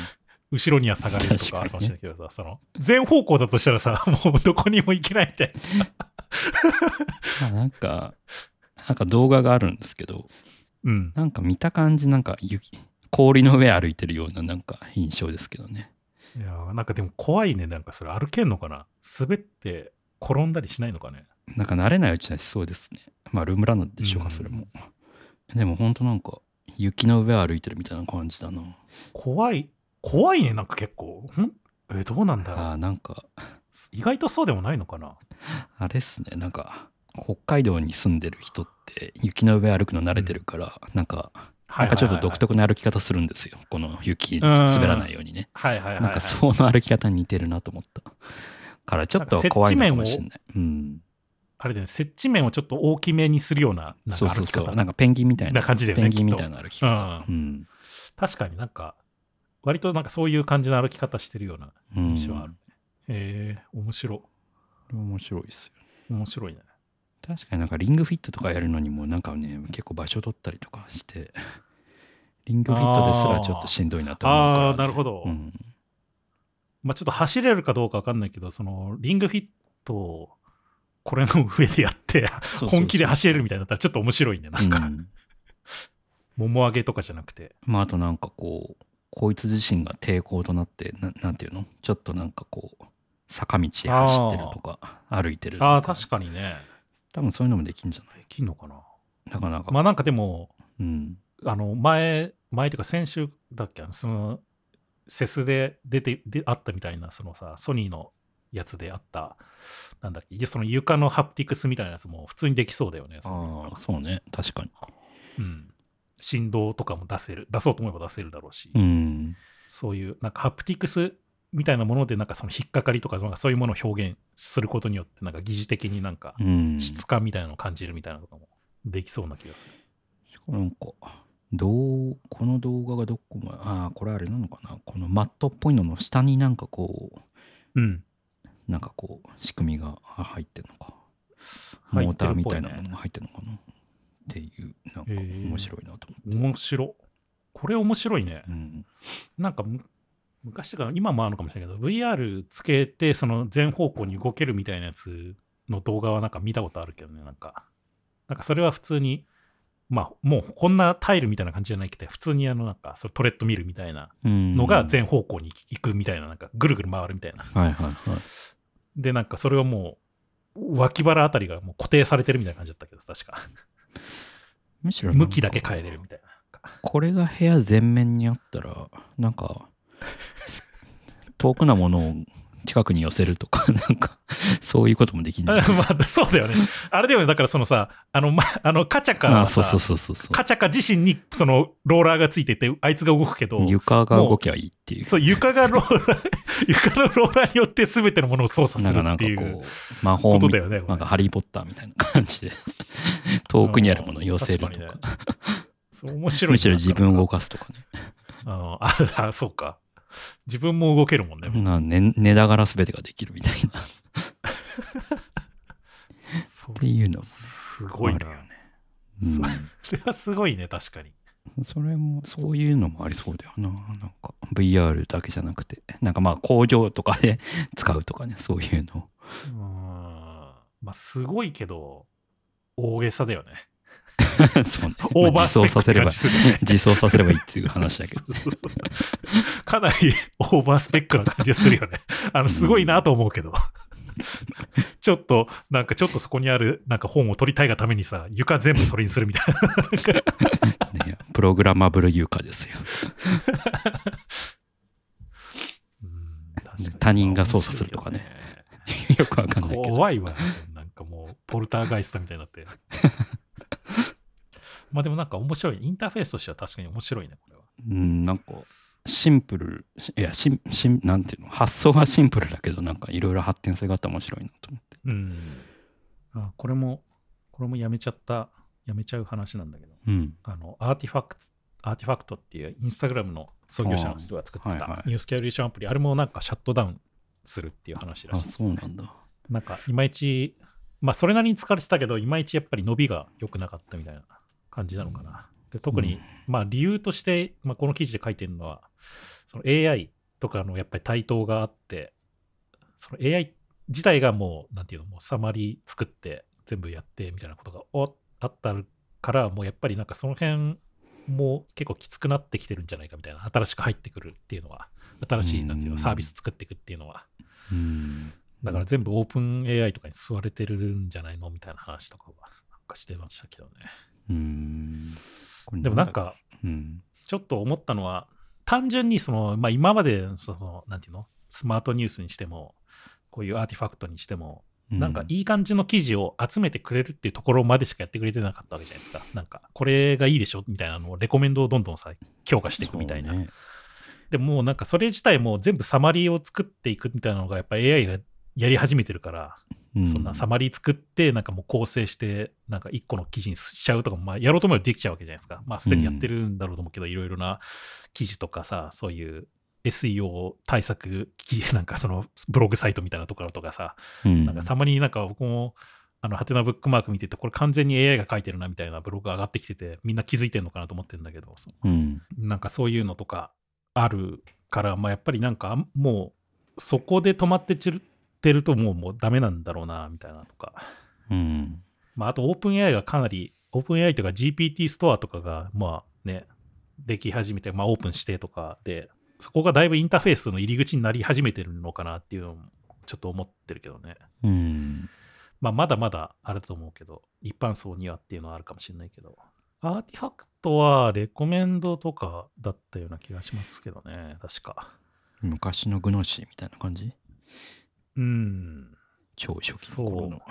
後ろには下がれるとかあるかもしれないけどさ、その、全方向だとしたらさ、もうどこにも行けないみたいな。(laughs) まあなんか、なんか動画があるんですけど、うん。なんか見た感じなんか雪氷の上歩いてるようななんか印象ですけどねいやーなんかでも怖いね。なんかそれ歩けんのかな？滑って転んだりしないのかね？なんか慣れないうちはしそうですね。まあルームランでしょうか、うんそれも。でもほんとなんか雪の上歩いてるみたいな感じだな。怖い、怖いね。なんか結構。ん？え、どうなんだろう。あーなんか意外とそうでもないのかな？あれっすね。なんか北海道に住んでる人って雪の上歩くの慣れてるから、なんかなんかちょっと独特な歩き方するんですよ。この雪滑らないようにね、はいはいはいはい。なんかその歩き方に似てるなと思った。からちょっと怖いのかもしれない。うん。あれだよね、接地面をちょっと大きめにするようななんそうそうか歩き方。そうなんかペンギンみたいな。な感じだよねペンギンみたいな歩き方。うん、確かになんか、割となんかそういう感じの歩き方してるようなうん、印象ある。へえ面白面白いですよい。面白いね。確かになんかリングフィットとかやるのにもなんかね結構場所取ったりとかして (laughs) リングフィットですらちょっとしんどいなと思うから、ああー、なるほど。うん、まあちょっと走れるかどうかわかんないけど、そのリングフィットをこれの上でやって、本気で走れるみたいになったらちょっと面白いね。なんか、うんもも上げとかじゃなくて。まああとなんかこうこいつ自身が抵抗となってななんていうの？ちょっとなんかこう坂道へ走ってるとか歩いてるとか。ああ、確かにね。多分そういうのもできんじゃない？できんのかな？なかなか、まあなんかでも、うん。あの前、前というか先週だっけ、その、セスで出て、であったみたいな、そのさ、ソニーのやつであった、なんだっけ、その床のハプティクスみたいなやつも普通にできそうだよね。ああそうね。確かに。うん。振動とかも出せる、出そうと思えば出せるだろうし、うん。そういう、なんかハプティクスみたいなもので、なんかその引っかかりとか、なんかそういうものを表現することによって、なんか疑似的になんかうん質感みたいなのを感じるみたいなのとかもできそうな気がする。なんかどうこの動画がどこもああこれあれなのかなこのマットっぽいのの下になんかこううん。なんかこう仕組みが入ってるのか入モーターみたいなものが入ってるのかなっていうなんか面白いなと思って、面白。これ面白いね。うんなんかむ昔とか今もあるのかもしれないけど VR つけてその全方向に動けるみたいなやつの動画はなんか見たことあるけどねなんか。なんかそれは普通にまあもうこんなタイルみたいな感じじゃないけど普通にあのなんかそれトレッドミルみたいなうん。のが全方向に行くみたいななんかぐるぐる回るみたいな。はいはいはい。でなんかそれはもう脇腹あたりがもう固定されてるみたいな感じだったけど確か。むしろ向きだけ変えれるみたいな。これが部屋全面にあったらなんかす遠くなものを近くに寄せるとか (laughs) なんかそういうこともできるんじゃない？(laughs) まあそうだよね。あれだよねだからそのさあの,、ま、あのカチャカはさあそうそうそうそうそう。カチャカ自身にそのローラーがついてて、あいつが動くけど、床が動きゃいいっていう。そう床がローラー、(laughs) 床のローラーによって全てのものを操作するっていうかこう魔法みことだよね。なんかハリー・ポッターみたいな感じで遠くにあるものを寄せるとか。かそう面白いね、むしろ自分を動かかすとかね。あああ、そうか。自分も動けるもんね。な寝寝ながら全てができるみたいな。っていうのすごいな。よね。そそれはすごいね、確かに。うん、それもそういうのもありそうだよな。なんか VR だけじゃなくて。なんかまあ工場とかで (laughs) 使うとかねそういうの。うん。まあ、すごいけど、大げさだよね。(laughs) そうねオーバースペックって走させれば感じするよね。自走させればいいっていう話だけどそうそうそうかなりオーバースペックな感じがするよね。あの、すごいなと思うけど。(laughs) ちょっと、なんかちょっとそこにある、なんか本を取りたいがためにさ、床全部それにするみたいな。ねプログラマブル床ですよ他人が操作するとかね。よくわかんないけど怖いわ。なんかもう、ポルターガイストみたいになって。(laughs) まあでもなんか面白い。インターフェースとしては確かに面白いね、これは。うんなんかシンプルいやしんしんなんていうの？発想はシンプルだけどなんかいろいろ発展性があって面白いなと思ってうん。あ、これも、これもやめちゃった、やめちゃう話なんだけど。うんあの、アーティファクト、アーティファクトっていうインスタグラムの創業者の人が作ってたニュースキュレーションアプリ、あれもなんかシャットダウンするっていう話らあしいです、そうなんだなんかいまいち、まあそれなりに疲れてたけど、いまいちやっぱり伸びが良くなかったみたいな感じなのかな。で特に、うんまあ理由として、まあ、この記事で書いてるのは、その AI とかのやっぱり台頭があって、その AI 自体がもう、なんていうの、もうサマリー作って全部やってみたいなことがおあったから、もうやっぱりなんかその辺も結構きつくなってきてるんじゃないかみたいな、新しく入ってくるっていうのは新しいなんていううんのサービス作っていくっていうのは。うん。だから全部オープン AI とかに吸われてるんじゃないのみたいな話とかはなんかしてましたけどね。うん。でもなん、か、うん。ちょっと思ったのは、単純にその、まあ、今までその、なんていうの、スマートニュースにしても、こういうアーティファクトにしても、なんかいい感じの記事を集めてくれるっていうところまでしかやってくれてなかったわけじゃないですか。なんか、これがいいでしょみたいなのをレコメンドをどんどんさ、強化していくみたいな。ねでもなんかそれ自体も全部サマリーを作っていくみたいなのがやっぱ AI がやり始めてるから、うそんなサマリー作って、なんかもう構成して、なんか一個の記事にしちゃうとかも、まあやろうと思えばできちゃうわけじゃないですか。まあすでにやってるんだろうと思うけど、いろいろな記事とかさ、そういう SEO 対策記事、なんかそのブログサイトみたいなところとかさ、うんなんかたまになんか僕も、あの、ハテナブックマーク見てて、これ完全に AI が書いてるなみたいなブログが上がってきてて、みんな気づいてるのかなと思ってるんだけど、そうん。なんかそういうのとかあるから、まあ、やっぱりなんかもうそこで止まってちるってるともうもうダメなんだろうなみたいなとか、うん。まあ、あとオープン AI がかなりオープン AI とか GPT ストアとかがまあねでき始めて、まあ、オープンしてとかでそこがだいぶインターフェースの入り口になり始めてるのかなっていうのもちょっと思ってるけどね、うん。まあ、まだまだあれだと思うけど一般層にはっていうのはあるかもしれないけどアーティファクトはレコメンドとかだったような気がしますけどね、確か。昔のグノシーみたいな感じ？うん、超初期の頃の。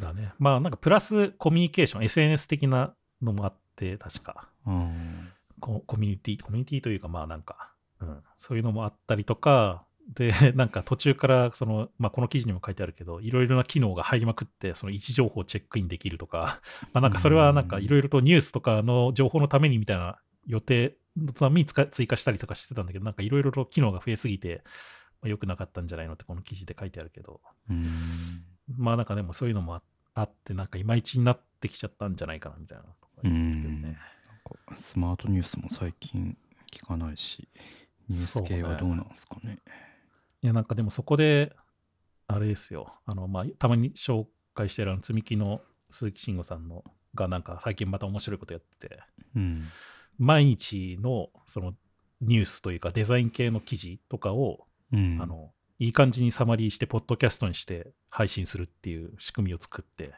だね。まあなんかプラスコミュニケーション、SNS 的なのもあって、確か。うん。ココミュニティ、コミュニティというかまあなんか、うん、そういうのもあったりとか、で、(laughs) なんか途中から、その、まあ、この記事にも書いてあるけど、いろいろな機能が入りまくって、その位置情報をチェックインできるとか、(laughs) まあ、なんかそれはなんかいろいろとニュースとかの情報のためにみたいな予定のために使追加したりとかしてたんだけど、なんかいろいろと機能が増えすぎて、まあ、良くなかったんじゃないのってこの記事で書いてあるけど、うん。まあなんかでもそういうのもああって、なんかいまいちになってきちゃったんじゃないかなみたいなとかね。スマートニュースも最近聞かないし、ニュース系はどうなんですかね。いや、なんかでもそこで、あれですよ、あの、まあ、たまに紹介してるあの積み木の鈴木慎吾さんのが、なんか最近また面白いことやってて、うん。毎日のそのニュースというかデザイン系の記事とかを、うん。あの、いい感じにサマリーして、ポッドキャストにして配信するっていう仕組みを作って。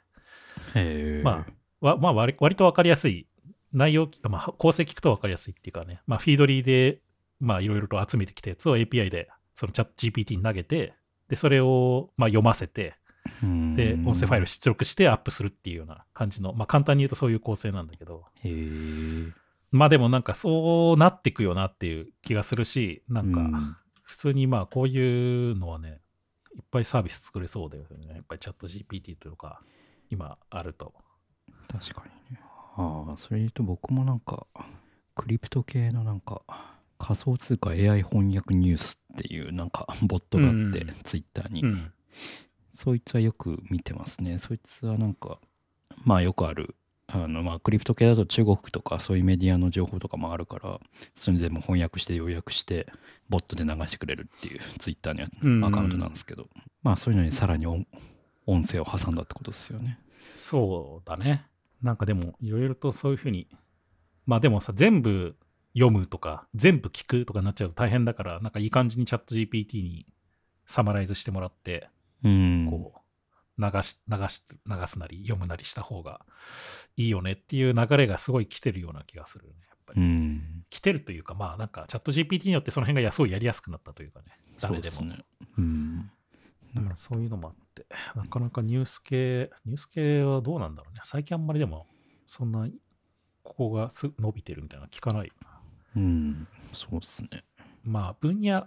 まあ、わまあ割、割と分かりやすい、内容、まあ、構成聞くと分かりやすいっていうかね、まあ、フィードリーで、まあ、いろいろと集めてきたやつを API で、そのチャット GPT に投げて、で、それを、まあ、読ませて、うんで、音声ファイルを出力してアップするっていうような感じの、まあ、簡単に言うとそういう構成なんだけど、へえ。まあ、でもなんかそうなっていくよなっていう気がするし、なんか、うん普通にまあ、こういうのはね、いっぱいサービス作れそうだよね。やっぱりチャット GPT というか、今あると。確かにね。ああ、それ言うと僕もなんか、クリプト系のなんか、仮想通貨 AI 翻訳ニュースっていうなんか (laughs) ボットがあって、うんツイッターに、うん。そいつはよく見てますね。そいつはなんか、まあよくある、あのまあクリプト系だと中国とかそういうメディアの情報とかもあるから、それ全部翻訳して要約して、ボットで流してくれるっていう (laughs) ツイッターのアカウントなんですけど、まあそういうのにさらに音音声を挟んだってことですよね。そうだね。なんかでも、いろいろとそういうふうに、まあでもさ、全部読むとか、全部聞くとかになっちゃうと大変だから、なんかいい感じにチャット GPT にサマライズしてもらって、うん。こう、流し、流し、流すなり、読むなりした方がいいよねっていう流れがすごい来てるような気がするね。やっぱうり。ん。来てるというか、まあなんかチャット GPT によってその辺がすごいやりやすくなったというかね。誰でも。そうね。うん。うんそういうのもあって、なかなかニュース系、ニュース系はどうなんだろうね。最近あんまりでも、そんな、ここがす伸びてるみたいなの聞かない。うん。そうですね。まあ、分野、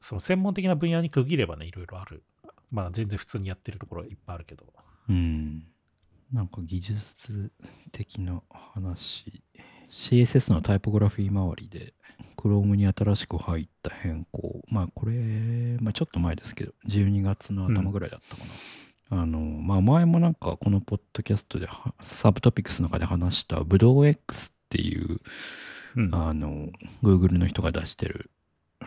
その専門的な分野に区切ればね、いろいろある。まあ、全然普通にやってるところいっぱいあるけど。うん。なんか技術的な話。CSS のタイポグラフィー周りで、Chrome に新しく入った変更。まあこれ、まあちょっと前ですけど、12月の頭ぐらいだったかな。あの、まあ前もなんかこのポッドキャストではサブトピックスの中で話したブドウ X っていううん。あの Google の人が出してる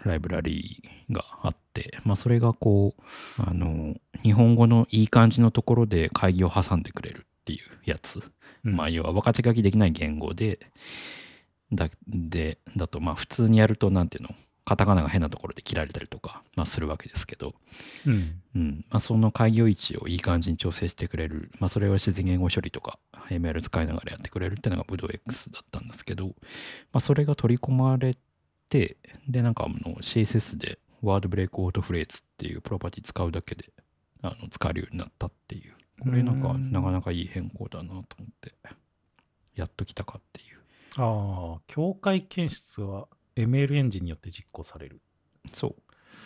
ライブラリーがあって、まあ、それがこうあの日本語のいい感じのところで会議を挟んでくれるっていうやつ、うん。まあ要は分かち書きできない言語でだでだとまあ普通にやるとなんていうの？カタカナが変なところで切られたりとか、まあ、するわけですけど、うん。うん。まあ、その開業位置をいい感じに調整してくれる、まあ、それを自然言語処理とか ML 使いながらやってくれるっていうのが Budo-X だったんですけど、まあ、それが取り込まれてでなんかあの CSS でワードブレイクオートフレーズっていうプロパティ使うだけであの使えるようになったっていう。これなんかうん。なかなかいい変更だなと思ってやっときたかっていう。ああ、境界検出は ML エンジンによって実行される。そう。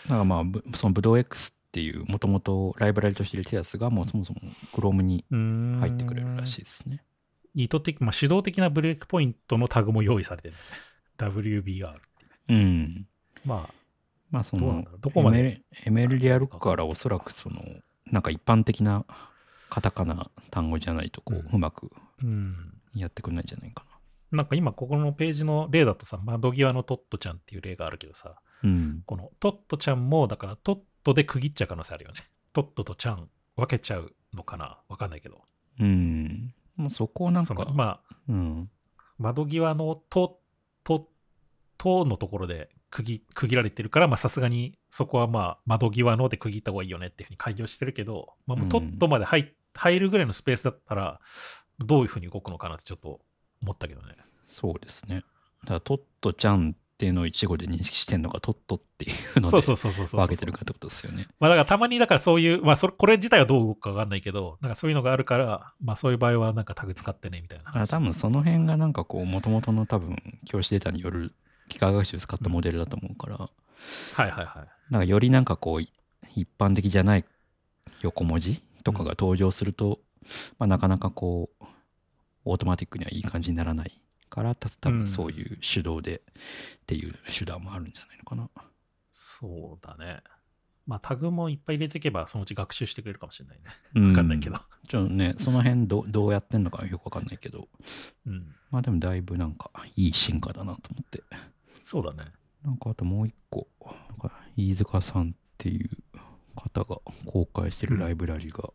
だからまあぶその Budo-X っていうもともとライブラリとして入れたやつがもうそもそも Chrome に入入ってくれるらしいですね。意図的、まあ、手動的なブレイクポイントのタグも用意されてる、ね。WBR。うん。まあ、まあそのどこまで？ML, ML でやるからおそらくそのなんか一般的なカタカナ単語じゃないとこう、ううんまくうん。やってくれないんじゃないかなんか今、ここのページの例だとさ、窓際のトットちゃんっていう例があるけどさ、な。うん。このトットちゃんも、だからトットで区切っちゃう可能性あるよね。トットとちゃん分けちゃうのかな？わかんないけど。うん。もうそこをなんそか、のまあ、うん。窓際のと、と、とのところで区切区切られてるから、まあさすがにそこはまあ窓際ので区切った方がいいよねっていうふうに開業してるけど、まあもうトットまで入,、入るぐらいのスペースだったら、どういうふうに動くのかなってちょっと思ったけどね。そうですね。だから、トットちゃんっていうのを一語で認識してんのか、トットっていうので。分けてるかってことですよね。まあだからたまにだからそういう、まあそれ、これ自体はどう動くかわかんないけど、なんかそういうのがあるから、まあそういう場合はなんかタグ使ってねみたいなあ話多分その辺がなんかこう、もともとの多分、教師データによる機械学習使ったモデルだと思うから、はいはいはい。なんかよりなんかこうい一般的じゃない横文字とかが登場すると、まあ、なかなかこうオートマティックにはいい感じにならないからた多うん分そういう手動でっていう手段もあるんじゃないのかな。そうだね。まあタグもいっぱい入れていけばそのうち学習してくれるかもしれないね。わわかんないけど。ちょっとねその辺どどうやってんのかよくわかんないけどうん。まあでもだいぶなんかいい進化だなと思ってそうだね。なんかあともう一個なんか飯塚さんっていう方が公開してるライブラリが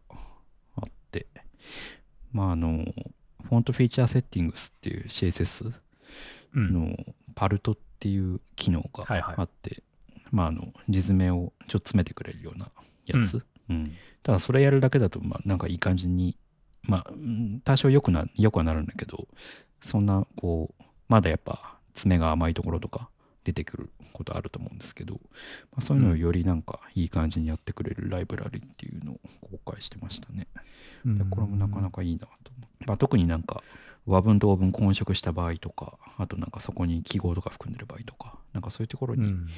あって、まああのフォントフィーチャーセッティングスっていう CSS うん。のパルトっていう機能があって、まああの地詰めをちょっと詰めてくれるようなやつ、うん。ただそれやるだけだとまあなんかいい感じにまあうん多少良くな良くはなるんだけどそんなこうまだやっぱ詰めが甘いところとか出てくることあると思うんですけど、まあ、そういうのをよりなんかいい感じにやってくれるライブラリっていうのを公開してましたね。うんでこれもなかなかいいなと思って、まあ、特になんか和文と和文混色した場合とかあとなんかそこに記号とか含んでる場合とかなんかそういうところに、うん。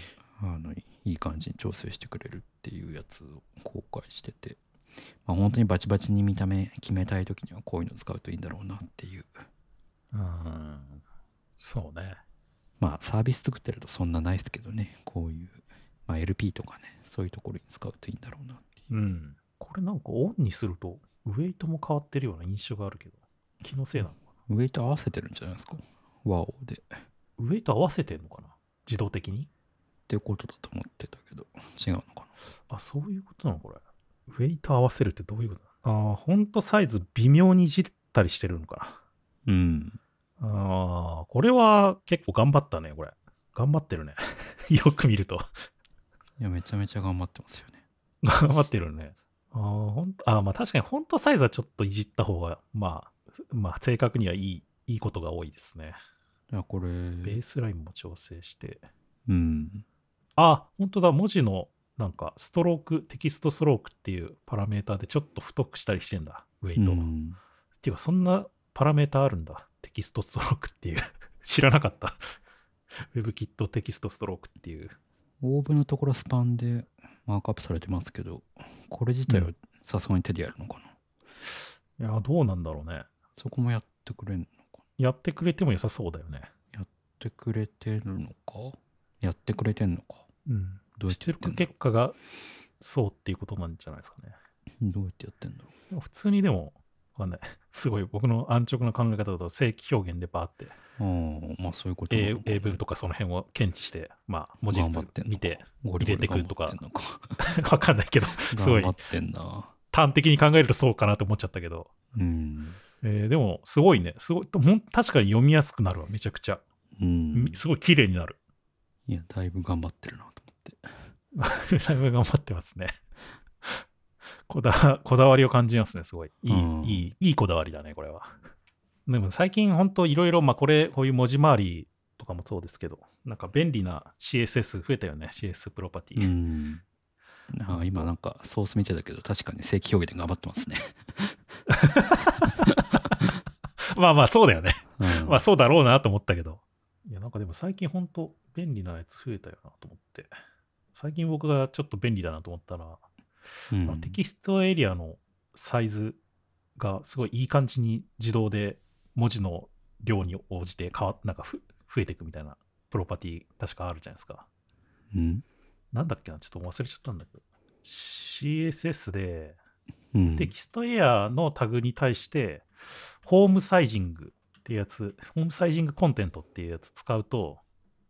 あのいい感じに調整してくれるっていうやつを公開してて、まあ、本当にバチバチに見た目決めたい時にはこういうの使うといいんだろうなっていううん。そうね。まあサービス作ってるとそんなないですけどね。こういう、まあ、LP とかねそういうところに使うといいんだろうなっていう。うん。これなんかオンにするとウェイトも変わってるような印象があるけど、気のせいなのかな？ウェイト合わせてるんじゃないですか？ワオで。っウェイト合わせてんのかな？自動的に？てことだと思ってたけど。違うのかあ、そういうことなのこれ。ウェイト合わせるってどういうことなの？ああ、フォントサイズ微妙にいじったりしてるのかな。うん。な。ああ、これは結構頑張ったね、これ。頑張ってるね。(laughs) よく見ると。いやめちゃめちゃ頑張ってますよね (laughs) 頑張ってるね。ああ、ほんと、ああ、まあ確かにフォントサイズはちょっといじった方が、まあ、まあ正確にはいい、いいことが多いですね。いやこれベースラインも調整して。うんあ、本当だ、文字のなんかストローク、テキストストロークっていうパラメータでちょっと太くしたりしてんだ、ウェイト。っうんていうか、そんなパラメータあるんだ、テキストストロークっていう。(laughs) 知らなかった。WebKit テキストストロークっていう。オーブのところスパンでマークアップされてますけど、これ自体はうんさすがに手でやるのかな、いや、どうなんだろうね。そこもやってくれんのかやってくれても良さそうだよね。やってくれてるのか？やってくれてんのか？うん。どうやって出力やってんだろ結果がそうっていうことなんじゃないですかね。うどうやってやってんだろでも普通にでも、わかんない。(laughs) すごい僕の安直な考え方だと正規表現でバーってうああまあそういうことなの英文とかその辺を検知して、まあ文字列見て、入れてくるとか (laughs) わかんないけど、(laughs) すごい頑張ってんな端的に考えるとそうかなと思っちゃったけど、うんえーでもすごいね。すごい、確かに読みやすくなるわ、めちゃくちゃ。うんすごい綺麗になる。いや、だいぶ頑張ってるなと思って。だいぶ頑張ってますね。こだ (laughs) こだわりを感じますね、すごい。いい、うんいい、いいこだわりだね、これは。でも最近本当いろいろ、まあこれ、こういう文字回りとかもそうですけど、なんか便利な CSS 増えたよね、CS プロパティ。うん。あ今なんかソース見てたけど、確かに正規表現で頑張ってますね。(laughs) まあまあそうだよね。うんまあそうだろうなと思ったけど。いや、なんかでも最近本当便利なやつ増えたよなと思って。最近僕がちょっと便利だなと思ったのは、うんテキストエリアのサイズがすごいいい感じに自動で文字の量に応じて変わなんかふ増えていくみたいなプロパティ確かあるじゃないですか。うんなんだっけなちょっと忘れちゃったんだけど。CSS でうんテキストエアのタグに対して、ホームサイジングっていうやつ、ホームサイジングコンテントっていうやつ使うと、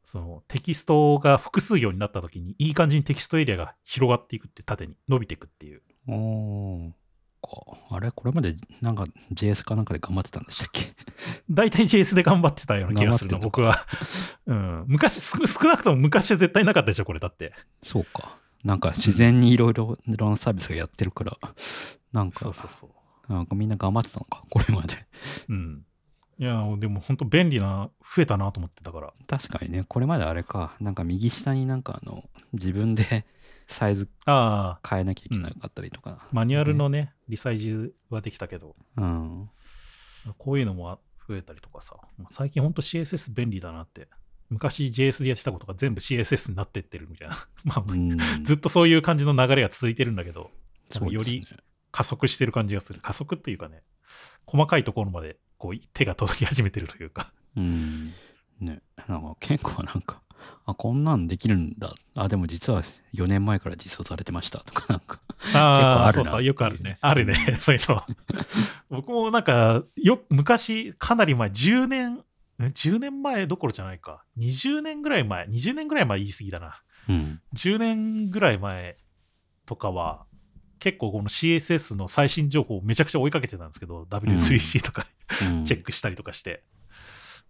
そのテキストが複数行になった時にいい感じにテキストエリアが広がっていくって縦に伸びていくっていうおあれ？これまでなんか JS かなんかで頑張ってたんでしたっけ？大体 JS で頑張ってたような気がするの、僕は。うん。昔、す少なくとも昔は絶対なかったでしょ、これだって。そうか。なんか自然にいろいろいろんなサービスがやってるから、なんかそうそうそう。なんかみんな頑張ってたのか、これまで。うん。いや、でも本当便利な、増えたなと思ってたから。確かにね、これまであれか、なんか右下になんかあの、自分でサイズ変えなきゃいけなかったりとか。マニュアルのね、リサイズはできたけど、うん。こういうのも増えたりとかさ、最近本当 CSS 便利だなって。昔 JS でやってたことが全部 CSS になってってるみたいな。(laughs) まあ、うんずっとそういう感じの流れが続いてるんだけど、より加速してる感じがする。加速っていうかね、細かいところまでこう手が届き始めてるというか。うん。ね、なんか結構なんか、あ、こんなんできるんだ。あ、でも実は4年前から実装されてましたとか、なんか。ああ、結構あるなそうそう、よくあるね。あるね、そういうの。僕もなんか、よ、昔、かなり前、10年、ん10年前どころじゃないか。20年ぐらい前、20年ぐらい前言い過ぎだな。うん。10年ぐらい前とかは、結構この CSS の最新情報をめちゃくちゃ追いかけてたんですけど、W3C とかうん (laughs) チェックしたりとかして。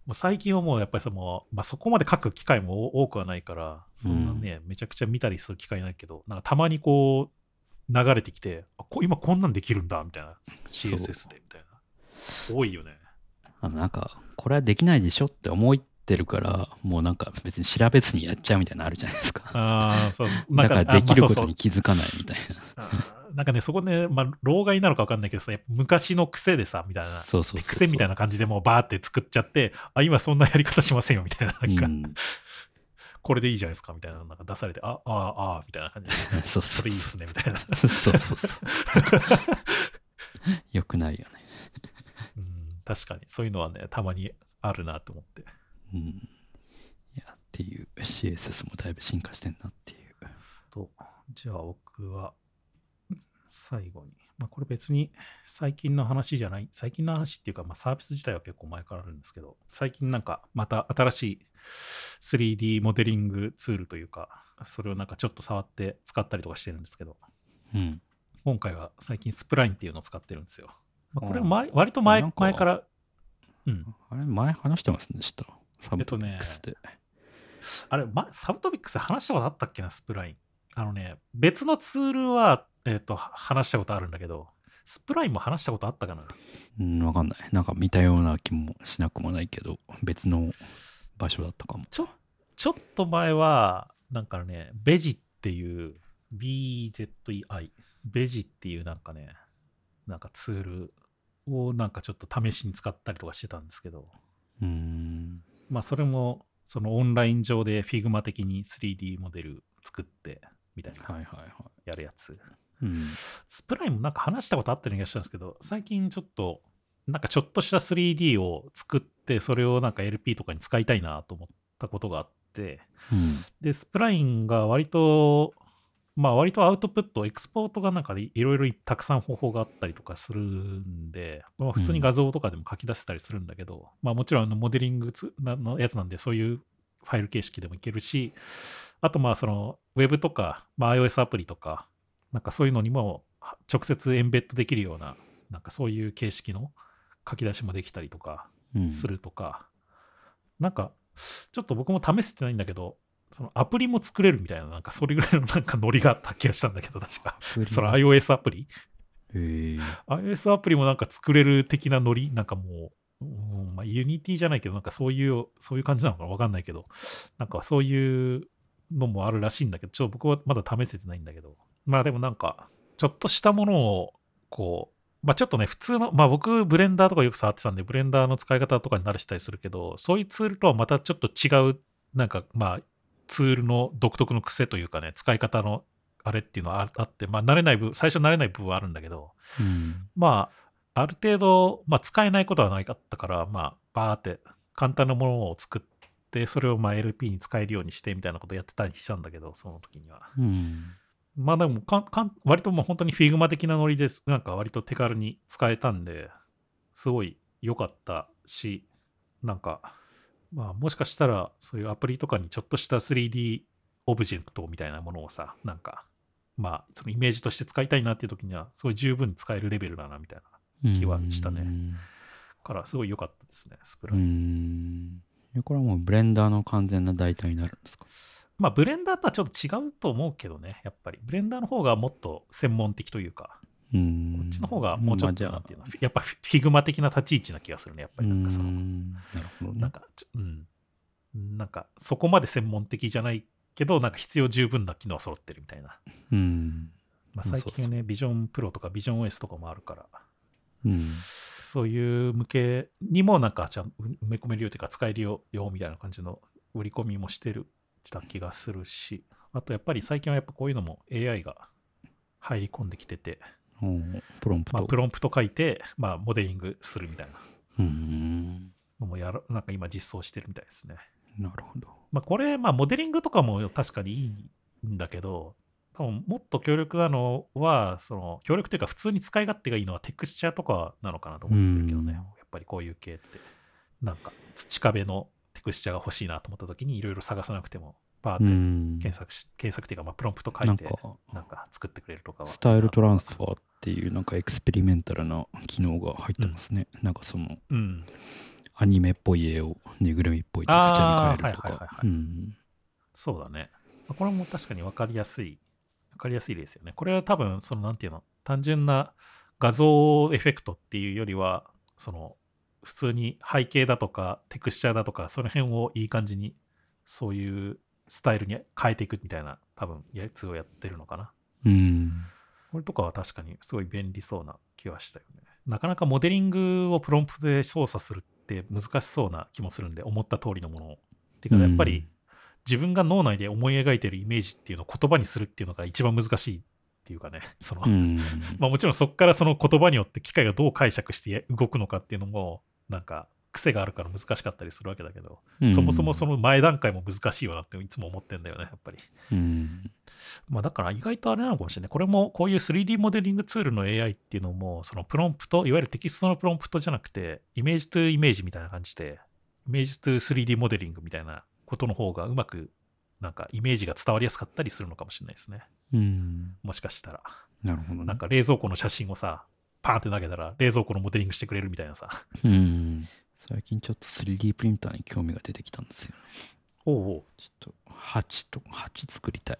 もう最近はもうやっぱりその、まあ、そこまで書く機会も多くはないから、そんなね、めちゃくちゃ見たりする機会ないけど、なんかたまにこう、流れてきて、あこ今こんなんできるんだ、みたいな。CSS で、みたいな。多いよね。あのなんか、これはできないでしょって思ってるから、もうなんか別に調べずにやっちゃうみたいなのあるじゃないですか。ああ、そう。だからできることに気づかないみたいな。なんかね、そこね、まあ、老害なのか分かんないけどさ、やっぱ昔の癖でさ、みたいな。そうそう。癖みたいな感じでもうバーって作っちゃって、あ、今そんなやり方しませんよ、みたいな。なんか、うん、これでいいじゃないですか、みたいな。なんか出されて、あ、ああ、ああ、みたいな感じで。(laughs) そうそうそれいいっすね、みたいな。そうそうそう。(laughs) よくないよね。うん、確かに、そういうのはね、たまにあるなと思って。うん。いや、っていう CSS もだいぶ進化してんなっていう。と、じゃあ僕は、最後に、まあこれ別に最近の話じゃない、最近の話っていうか、まあサービス自体は結構前からあるんですけど、最近なんかまた新しい 3D モデリングツールというか、それをなんかちょっと触って使ったりとかしてるんですけど、うん。今回は最近スプラインっていうのを使ってるんですよ。まあ、これ前割と前前から、うん。あれ、前話してますんでした？サブトえっとねピックスで。あれ、ま、サブトピックスで話したことあったっけな、スプライン。あのね、別のツールは、えっ、と、話したことあるんだけど、スプラインも話したことあったかな？うん、わかんない。なんか見たような気もしなくもないけど、別の場所だったかも。ちょ、ちょっと前は、なんかね、ベジっていう、 BEZI、ベジっていうなんかね、なんかツールをなんかちょっと試しに使ったりとかしてたんですけど、うーん。まあそれも、そのオンライン上で Figma 的に 3D モデル作って、みたいな、はいはいはい。うん。スプライムなんか話したことあったような気がしたんですけど、最近ちょっと、なんかちょっとした 3D を作って、それをなんか LP とかに使いたいなと思ったことがあって、うん。で、スプラインが割と、まあ割とアウトプット、エクスポートがなんかいろいろたくさん方法があったりとかするんで、まあ、普通に画像とかでも書き出せたりするんだけど、まあもちろんあのモデリングつなのやつなんで、そういうファイル形式でもいけるし、あとまあそのウェブとか、まあ、iOS アプリとか、なんかそういうのにもは直接エンベッドできるような、なんかそういう形式の書き出しもできたりとかうん。するとか、なんかちょっと僕も試せてないんだけど、そのアプリも作れるみたいな、なんかそれぐらいのなんかノリがあった気がしたんだけど、確か。その iOS アプリ。iOS アプリもなんか作れる的なノリなんかもう、うんまあ、ユニティじゃないけど、なんかそういう、そういう感じなのかなわかんないけど、なんかそういうのもあるらしいんだけど、ちょっと僕はまだ試せてないんだけど、まあでもなんか、ちょっとしたものを、こう、まあちょっとね、普通の、まあ僕、ブレンダーとかよく触ってたんで、ブレンダーの使い方とかに慣れてたりするけど、そういうツールとはまたちょっと違う、なんかまあ、ツールの独特の癖というかね、使い方のあれっていうのはああって、まあ慣れない部分、最初慣れない部分はあるんだけど、うんまあ、ある程度、まあ、使えないことはないかったから、まあ、バーって簡単なものを作って、それをまあ LP に使えるようにしてみたいなことやってたりしたんだけど、その時には。うんまあでもかんかん、割ともう本当に Figma 的なノリです。なんか割と手軽に使えたんで、すごい良かったし、なんか、まあもしかしたらそういうアプリとかにちょっとした 3D オブジェクトみたいなものをさ、なんか、まあそのイメージとして使いたいなっていう時には、すごい十分使えるレベルだなみたいな。気はしたねからすごい良かったですね、スプラうイ。これはもうブレンダーの完全な代替になるんですか？まあブレンダーとはちょっと違うと思うけどね、やっぱり。ブレンダーの方がもっと専門的というか、うん。こっちの方がもうちょっとまあなんていうの、やっぱフィグマ的な立ち位置な気がするね、やっぱりなんかその、うん。なるほどね。なんか、ちょうん。なんか、そこまで専門的じゃないけど、なんか必要十分な機能は揃ってるみたいな。うん。まあ、最近はね、ビジョンプロとかビジョン OS とかもあるから、うん。そういう向けにもなんか、じゃあ埋め込めるよというか、使えるよよみたいな感じの売り込みもしてるした気がするし、あとやっぱり最近はやっぱこういうのも AI が入り込んできてて、プロンプまあ、トプロンプト書いて、まあ、モデリングするみたいなうんのもやる、なんか今実装してるみたいですね。なるほどまあ、これ、まあ、モデリングとかも確かにいいんだけど、多分もっと強力なのは、その強力というか、普通に使い勝手がいいのはテクスチャーとかなのかなと思ってるけどね、うんやっぱりこういう系って。なんか、土壁のテクスチャーが欲しいなと思った時に、いろいろ探さなくても、バーってうん検索し、検索っていうか、まあ、プロンプト書いて、なんか作ってくれるとかは。スタイルトランスファーっていうなんかエクスペリメンタルな機能が入ってますね、なんかそのうん。アニメっぽい絵をぬいぐるみっぽいテクスチャーに変えるとかうんそうだね。まあこれも確かに分かりやすい、分かりやすいですよね。これは多分、そのなんていうの、単純な画像エフェクトっていうよりは、その、普通に背景だとか、テクスチャーだとか、その辺をいい感じに、そういうスタイルに変えていくみたいな、多分、やつをやってるのかな。うんこれとかは確かにすごい便利そうな気はしたよね。なかなかモデリングをプロンプトで操作するって難しそうな気もするんで、思った通りのものを。ていうか、やっぱり自分が脳内で思い描いてるイメージっていうのを言葉にするっていうのが一番難しいっていうかね、(laughs) その、うんまあもちろんそこからその言葉によって機械がどう解釈して動くのかっていうのも、なんか癖があるから難しかったりするわけだけど、うんそもそもその前段階も難しいわなっていつも思ってんだよね、やっぱり。うんまあだから意外とあれなのかもしれない。これもこういう 3D モデリングツールの AI っていうのも、そのプロンプト、いわゆるテキストのプロンプトじゃなくて、イメージトゥイメージみたいな感じで、イメージトゥ 3D モデリングみたいなことの方がうまく、なんかイメージが伝わりやすかったりするのかもしれないですね。うんもしかしたら。なるほどねなんか冷蔵庫の写真をさ、パーンって投げたら冷蔵庫のモデリングしてくれるみたいなさ。うん。最近ちょっと 3D プリンターに興味が出てきたんですよ。おうおう。ちょっと鉢と鉢作りたい。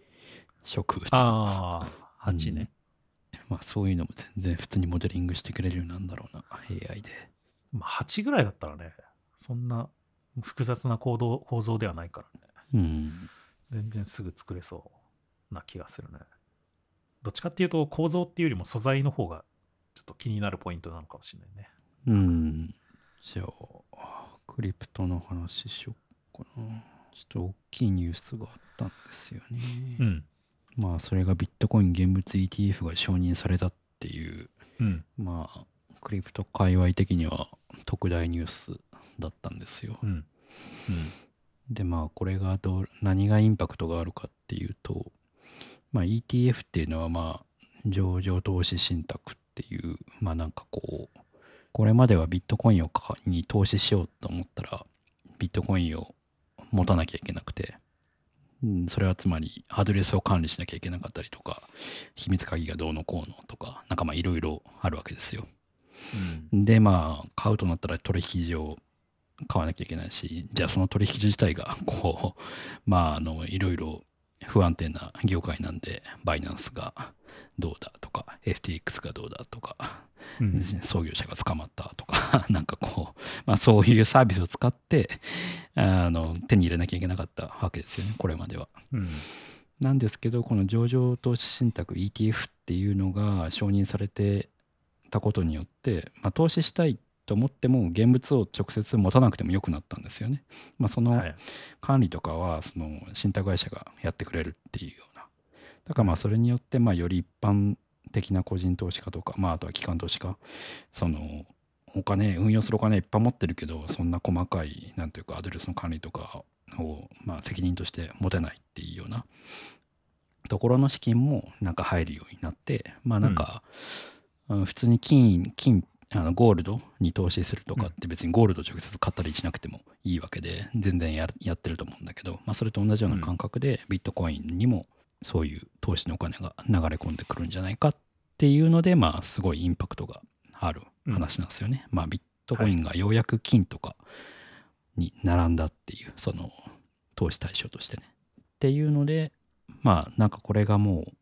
(laughs) 植物。ああ、8ね。まあそういうのも全然普通にモデリングしてくれるようなんだろうな。AI で。まあ8ぐらいだったらね、そんな複雑な構造構造ではないからね。うん。全然すぐ作れそうな気がするね。どっちかっていうと構造っていうよりも素材の方がちょっと気になるポイントなのかもしれないね。うんじゃあクリプトの話しよっかなちょっと大きいニュースがあったんですよね、うん。まあそれがビットコイン現物 ETF が承認されたっていううん。まあクリプト界隈的には特大ニュースだったんですようん。うん。でまあこれがどう何がインパクトがあるかっていうと、まあ、ETF っていうのはまあ上場投資信託っていうまあなんかこうこれまではビットコインをかに投資しようと思ったらビットコインを持たなきゃいけなくて、うん、それはつまりアドレスを管理しなきゃいけなかったりとか秘密鍵がどうのこうのとかなんかまあいろいろあるわけですよ。でまあ買うとなったら取引所買わなきゃいけないし、じゃあその取引所自体が、こう、まあ、あの、いろいろ不安定な業界なんで、バイナンスがどうだとか、FTX がどうだとか、うん創業者が捕まったとか、(laughs) なんかこう、まあそういうサービスを使って、あの、手に入れなきゃいけなかったわけですよね、これまでは。うんなんですけど、この上場投資信託 ETF っていうのが承認されてたことによって、まあ、投資したいと思っても現物を直接持たなくてもよくなったんですよね。まあ、そのはい管理とかはその信託会社がやってくれるっていう。だからまあそれによってまあより一般的な個人投資家とか、まあ、あとは機関投資家、そのお金、運用するお金いっぱい持ってるけど、そんな細かい、なんていうか、アドレスの管理とかを、まあ、責任として持てないっていうようなところの資金もなんか入るようになって、まあなんか、うん普通に金、金、あのゴールドに投資するとかって別にゴールド直接買ったりしなくてもいいわけで全然ややってると思うんだけど、まあ、それと同じような感覚でビットコインにもそういう投資のお金が流れ込んでくるんじゃないかっていうのでまあすごいインパクトがある話なんですよね。まあビットコインがようやく金とかに並んだってい。うその投資対象としてね。ってい。うのでまあなんかこれがも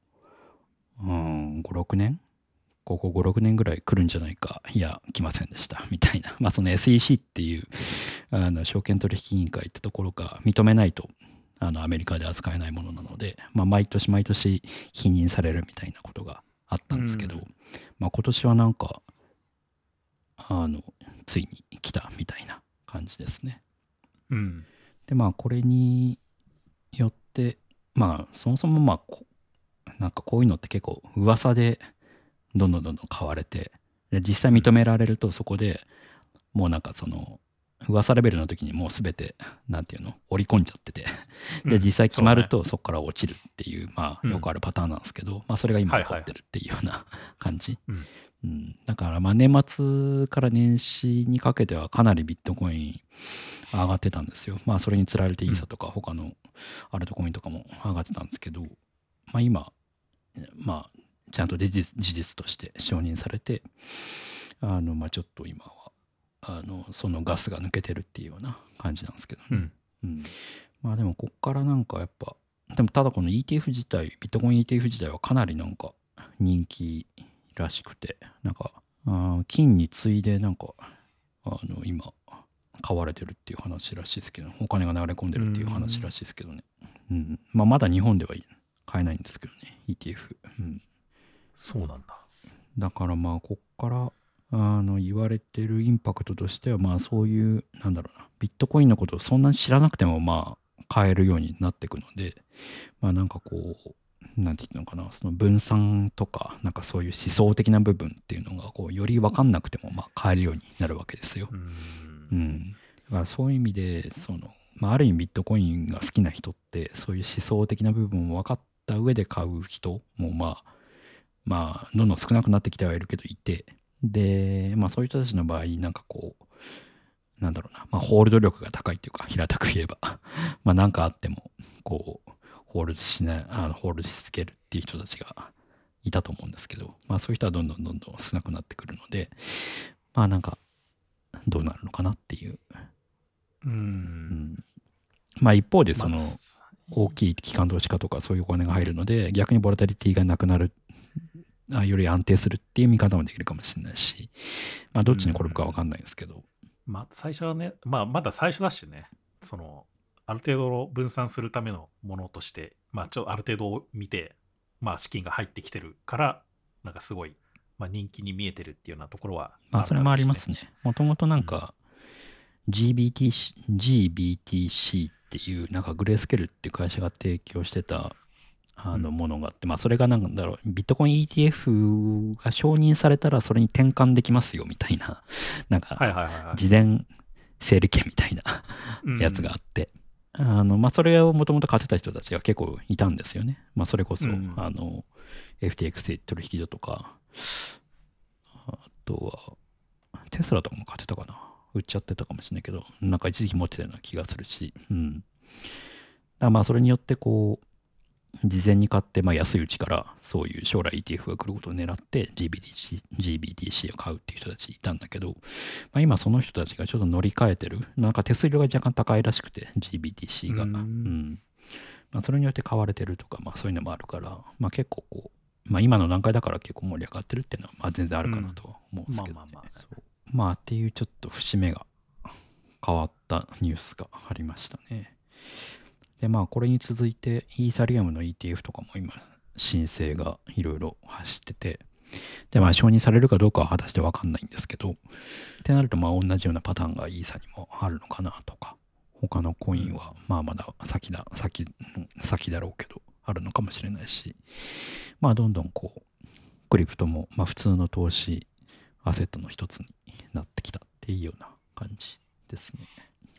ううん56年ここ5、6年ぐらい。来るんじゃない。か、い。や、来ませんでした、みたい。な。まあ、その SEC ってい。う、あの、証券取引委員会ってところが認めない。と、あの、アメリカで扱えないものなので、まあ、毎年毎年否認されるみたいなことがあったんですけど、うんまあ、今年はなんか、あの、ついに来たみたいな感じですね。うんでまあこれによってまあそもそもまあこなんかこういうのって結構噂でどんどんどんどん買われてで実際認められるとそこでもうなんかその噂レベルの時にもう全てなんていうの織り込んじゃってて。でうん。実際決まるとそこから落ちるっていうまあうん。よくあるパターンなんですけどまあそれが今起こってるっていうような感じ。うん。うん、だからまあ年末から年始にかけてはかなりビットコイン上がってたんですよ。まあそれにつられてイーサとか他のアルトコインとかも上がってたんですけど、まあ今、まあちゃんと事実事実として承認されて、あのまあちょっと今はあのそのガスが抜けてるっていうような感じなんですけどね。うん。うん、まあでもこっからなんかやっぱでもただこの ETF 自体ビットコイン ETF 自体はかなりなんか人気らしくてなんかあー金に次いでなんかあの今買われてるっていう話らしいですけどお金が流れ込んでるっていう話らしいですけどね、うん。まあ、まだ日本では買えないんですけどね ETF、うん、そうなんだ。だからまあこっからあの言われてるインパクトとしてはまあそういうなんだろうなビットコインのことをそんなに知らなくてもまあ買えるようになっていくのでまあなんかこうなんて言うのかなその分散とかなんかそういう思想的な部分っていうのがこうより分かんなくてもまあ買えるようになるわけですよ。うんうん、だからそういう意味でその、まあ、ある意味ビットコインが好きな人ってそういう思想的な部分を分かった上で買う人もまあまあどんどん少なくなってきてはいるけどいてでまあそういう人たちの場合なんかこうなんだろうな、まあ、ホールド力が高いっていうか平たく言えば。(laughs) まあ何かあってもこうホールドしないあのホールドし続けるっていう人たちがいたと思うんですけどまあそういう人はどんどんどんどん少なくなってくるのでまあなんかどうなるのかなっていう。ううん。ん、まあ一方でそのまあ大きい機関投資家とかそういうお金が入るので逆にボラタリティがなくなるあより安定するっていう見方もできるかもしれないし、まあどっちに転ぶかわかんないですけど、まあ、最初はね、まあ、まだ最初だしね、その、ある程度分散するためのものとして、まあ、ちょある程度見て、まあ、資金が入ってきてるから、なんかすごい、まあ、人気に見えてるっていうようなところはまあそれもありまね。すね。もともとなんか GBTC, GBTC っていうなんかグレースケルっていう会社が提供してたあのうんものがあって、まあそれがなんだろう、ビットコイン ETF が承認されたらそれに転換できますよみたいな、(laughs) なんか。事前整理券みたいなうんやつがあって、あのまあ、それをもともと買ってた人たちが結構いたんですよね。まあ、それこそ、うんあの FTX 取引所とか、あとはテスラとかも買ってたかな。売っちゃってたかもしれないけど、なんか一時期持ってたような気がするし、うん。だまあそれによってこう、事前に買って、まあ、安いうちからそういう将来 ETF が来ることを狙って GBTC, GBTC を買うっていう人たちいたんだけど、まあ、今その人たちがちょっと乗り換えてるなんか手数料が若干高いらしくて GBTC が、ううん。んまあ、それによって買われてるとか、まあ、そういうのもあるから、まあ、結構こう、まあ、今の段階だから結構盛り上がってるっていうのは、まあ、全然あるかなとは思うんですけどね、うん。まあまあまあっていうちょっと節目が変わったニュースがありましたね。でまあこれに続いてイーサリアムの ETF とかも今申請がいろいろ走っててでまあ承認されるかどうかは果たして分かんないんですけどってなるとまあ同じようなパターンがイーサにもあるのかなとか他のコインはまあまだ先だ先先だろうけどあるのかもしれないしまあどんどんこうクリプトもまあ普通の投資アセットの一つになってきたっていうような感じですね。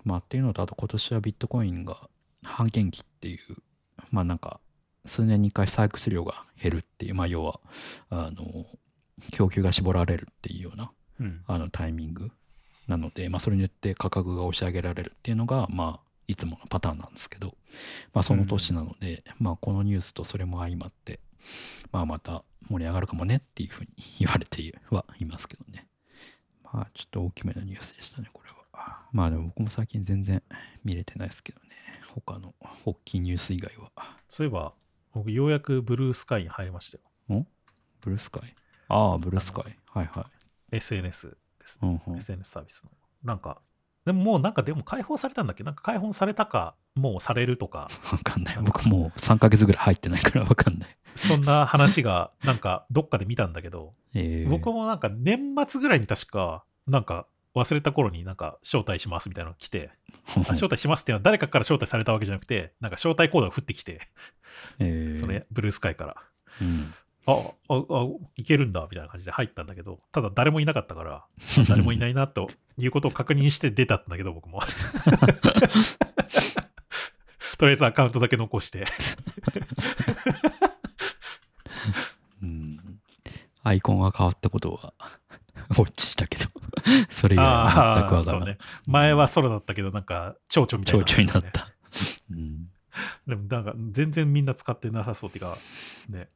まあっていうのとあと今年はビットコインが半減期っていうまあなんか数年に1回採掘量が減るっていうまあ要はあの供給が絞られるっていうようなうんあのタイミングなので、まあ、それによって価格が押し上げられるっていうのが、まあ、いつものパターンなんですけど、まあ、その年なので、まあ、このニュースとそれも相まって、まあ、また盛り上がるかもねっていうふうに言われてはいますけどね。まあ、ちょっと大きめのニュースでしたね、これは。まあ、でも僕も最近全然見れてないですけどね。他の大きいニュース以外は。そういえば、僕、ようやくブルースカイに入りましたよ。ブルースカイ？ああ、ブルースカイ。はいはい。SNS ですね。うんうん、SNS サービスの。なんか、でももうなんかでも解放されたんだっけ？なんか解放されたか、もうされるとか、(laughs) わかんない。僕もう3ヶ月ぐらい入ってないから (laughs) わかんない。そんな話がなんかどっかで見たんだけど、えー、僕もなんか年末ぐらいに確か、なんか忘れた頃になんか招待しますみたいなのが来て、(laughs) あ招待しますっていうのは誰かから招待されたわけじゃなくて、なんか招待コードが降ってきて、えーそれ、ブルースカイから。うん、あ、あ、あ、いけるんだ、みたいな感じで入ったんだけど、ただ誰もいなかったから、誰もいないなということを確認して出たんだけど、僕も。(laughs) とりあえずアカウントだけ残して。うんアイコンが変わったことはウォッチしたけど (laughs) それ以外は全くわからない、ね。前はソロだったけど、なんか、蝶々みたい蝶な、々になっ。た、(laughs) うん、でも、なんか、全然みんな使ってなさそうっていうか、ね、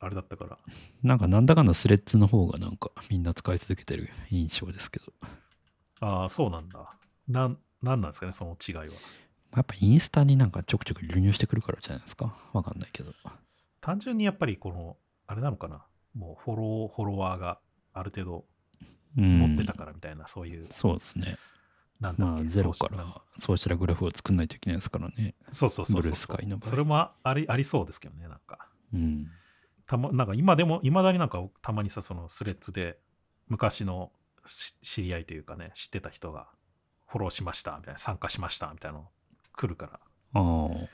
あれだったから。なんかなんだかんだスレッズの方がなんかみんな使い続けてる印象ですけどああ、そうなんだ。なん、なんなんですかね、その違いは。やっぱインスタになんかちょくちょく流入してくるからじゃないですかわかんないけど単純にやっぱり、この、あれなのかな。もう、フォロー、フォロワーがある程度うん持ってたからみたいな、そういう、そうですね。まあなんだっけ？ゼロからソーシャルグラフを作んないといけないですからね。そうそうそうそうブルースカイの場合。それもありありそうですけどね、なんか。うん。たま、なんか今でも、いまだになんかたまにさ、そのスレッズで昔のし知り合いというかね、知ってた人がフォローしましたみたいな、参加しましたみたいなの来るから。ああ。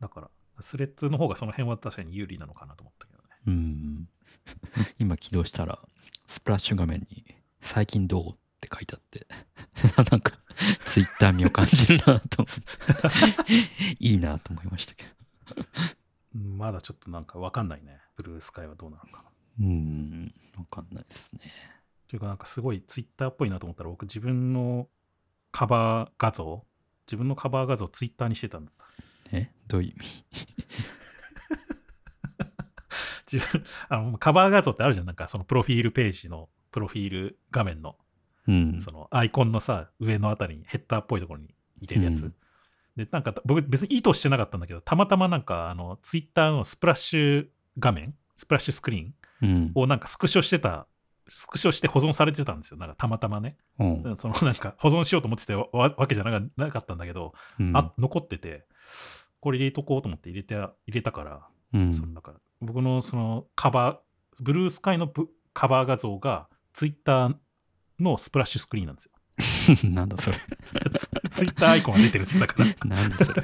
だから、スレッズの方がその辺は確かに有利なのかなと思ったけどね。うん。(laughs) 今起動したらスプラッシュ画面に「最近どう?」って書いてあって (laughs) なんかツイッター味を感じるなと思っていいなと思いましたけどうんまだちょっとなんかわかんないね。ブルースカイはどうなのかな。うんわかんないですねというかなんかすごいツイッターっぽいなと思ったら僕自分のカバー画像自分のカバー画像をツイッターにしてたんだえ？どういう意味？自分 (laughs) あのカバー画像ってあるじゃん。なんかそのプロフィールページのプロフィール画面の。うん。そのアイコンのさ上のあたりにヘッダーっぽいところに入れるやつ、うん。でなんか僕別に意図してなかったんだけどたまたまなんかあのツイッターのスプラッシュ画面スプラッシュスクリーンうん。をなんかスクショしてたスクショして保存されてたんですよ。なんかたまたまね。うん。そのなんか保存しようと思ってたわわけじゃなかったんだけど、うん。あ残っててこれ入れとこうと思って入れて入れたから、うん。そのなんか僕のそのカバーブルースカイのブカバー画像がツイッターのスプラッシュスクリーンなんですよ。(laughs) なんだそれ。ツツイッターアイコンが出てるんですよだから、(laughs) なんだそれ。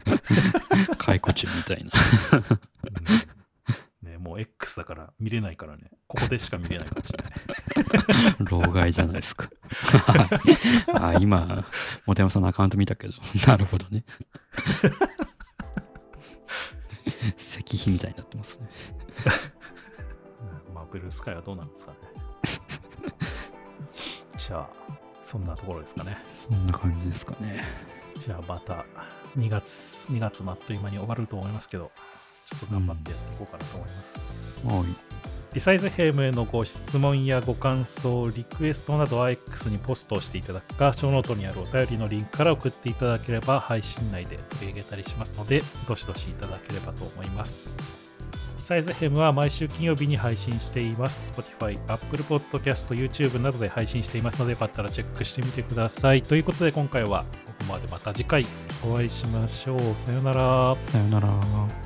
(laughs) 解雇中みたいな。うんね、もう X だから見れないからね。ここでしか見れないかもしれない。老害じゃないですか。あ今本山さんのアカウント見たけど。なるほどね (laughs) 石碑みたいになってますねうん (laughs) まあブルースカイはどうなんですかね (laughs) じゃあそんなところですかねそんな感じですかねじゃあまた2月、2月もあっという間に終わると思いますけど、ちょっと頑張ってやっていこうかなと思います。はい。リサイズヘムへのご質問やご感想、リクエストなどは X にポストをしていただくか、ショーノートにあるお便りのリンクから送っていただければ配信内で取り上げたりしますので、どしどしいただければと思います。リサイズヘムは毎週金曜日に配信しています。Spotify、Apple Podcast、YouTube などで配信していますので、よかったらチェックしてみてください。ということで今回はここまでまた次回お会いしましょう。さよなら。さよなら。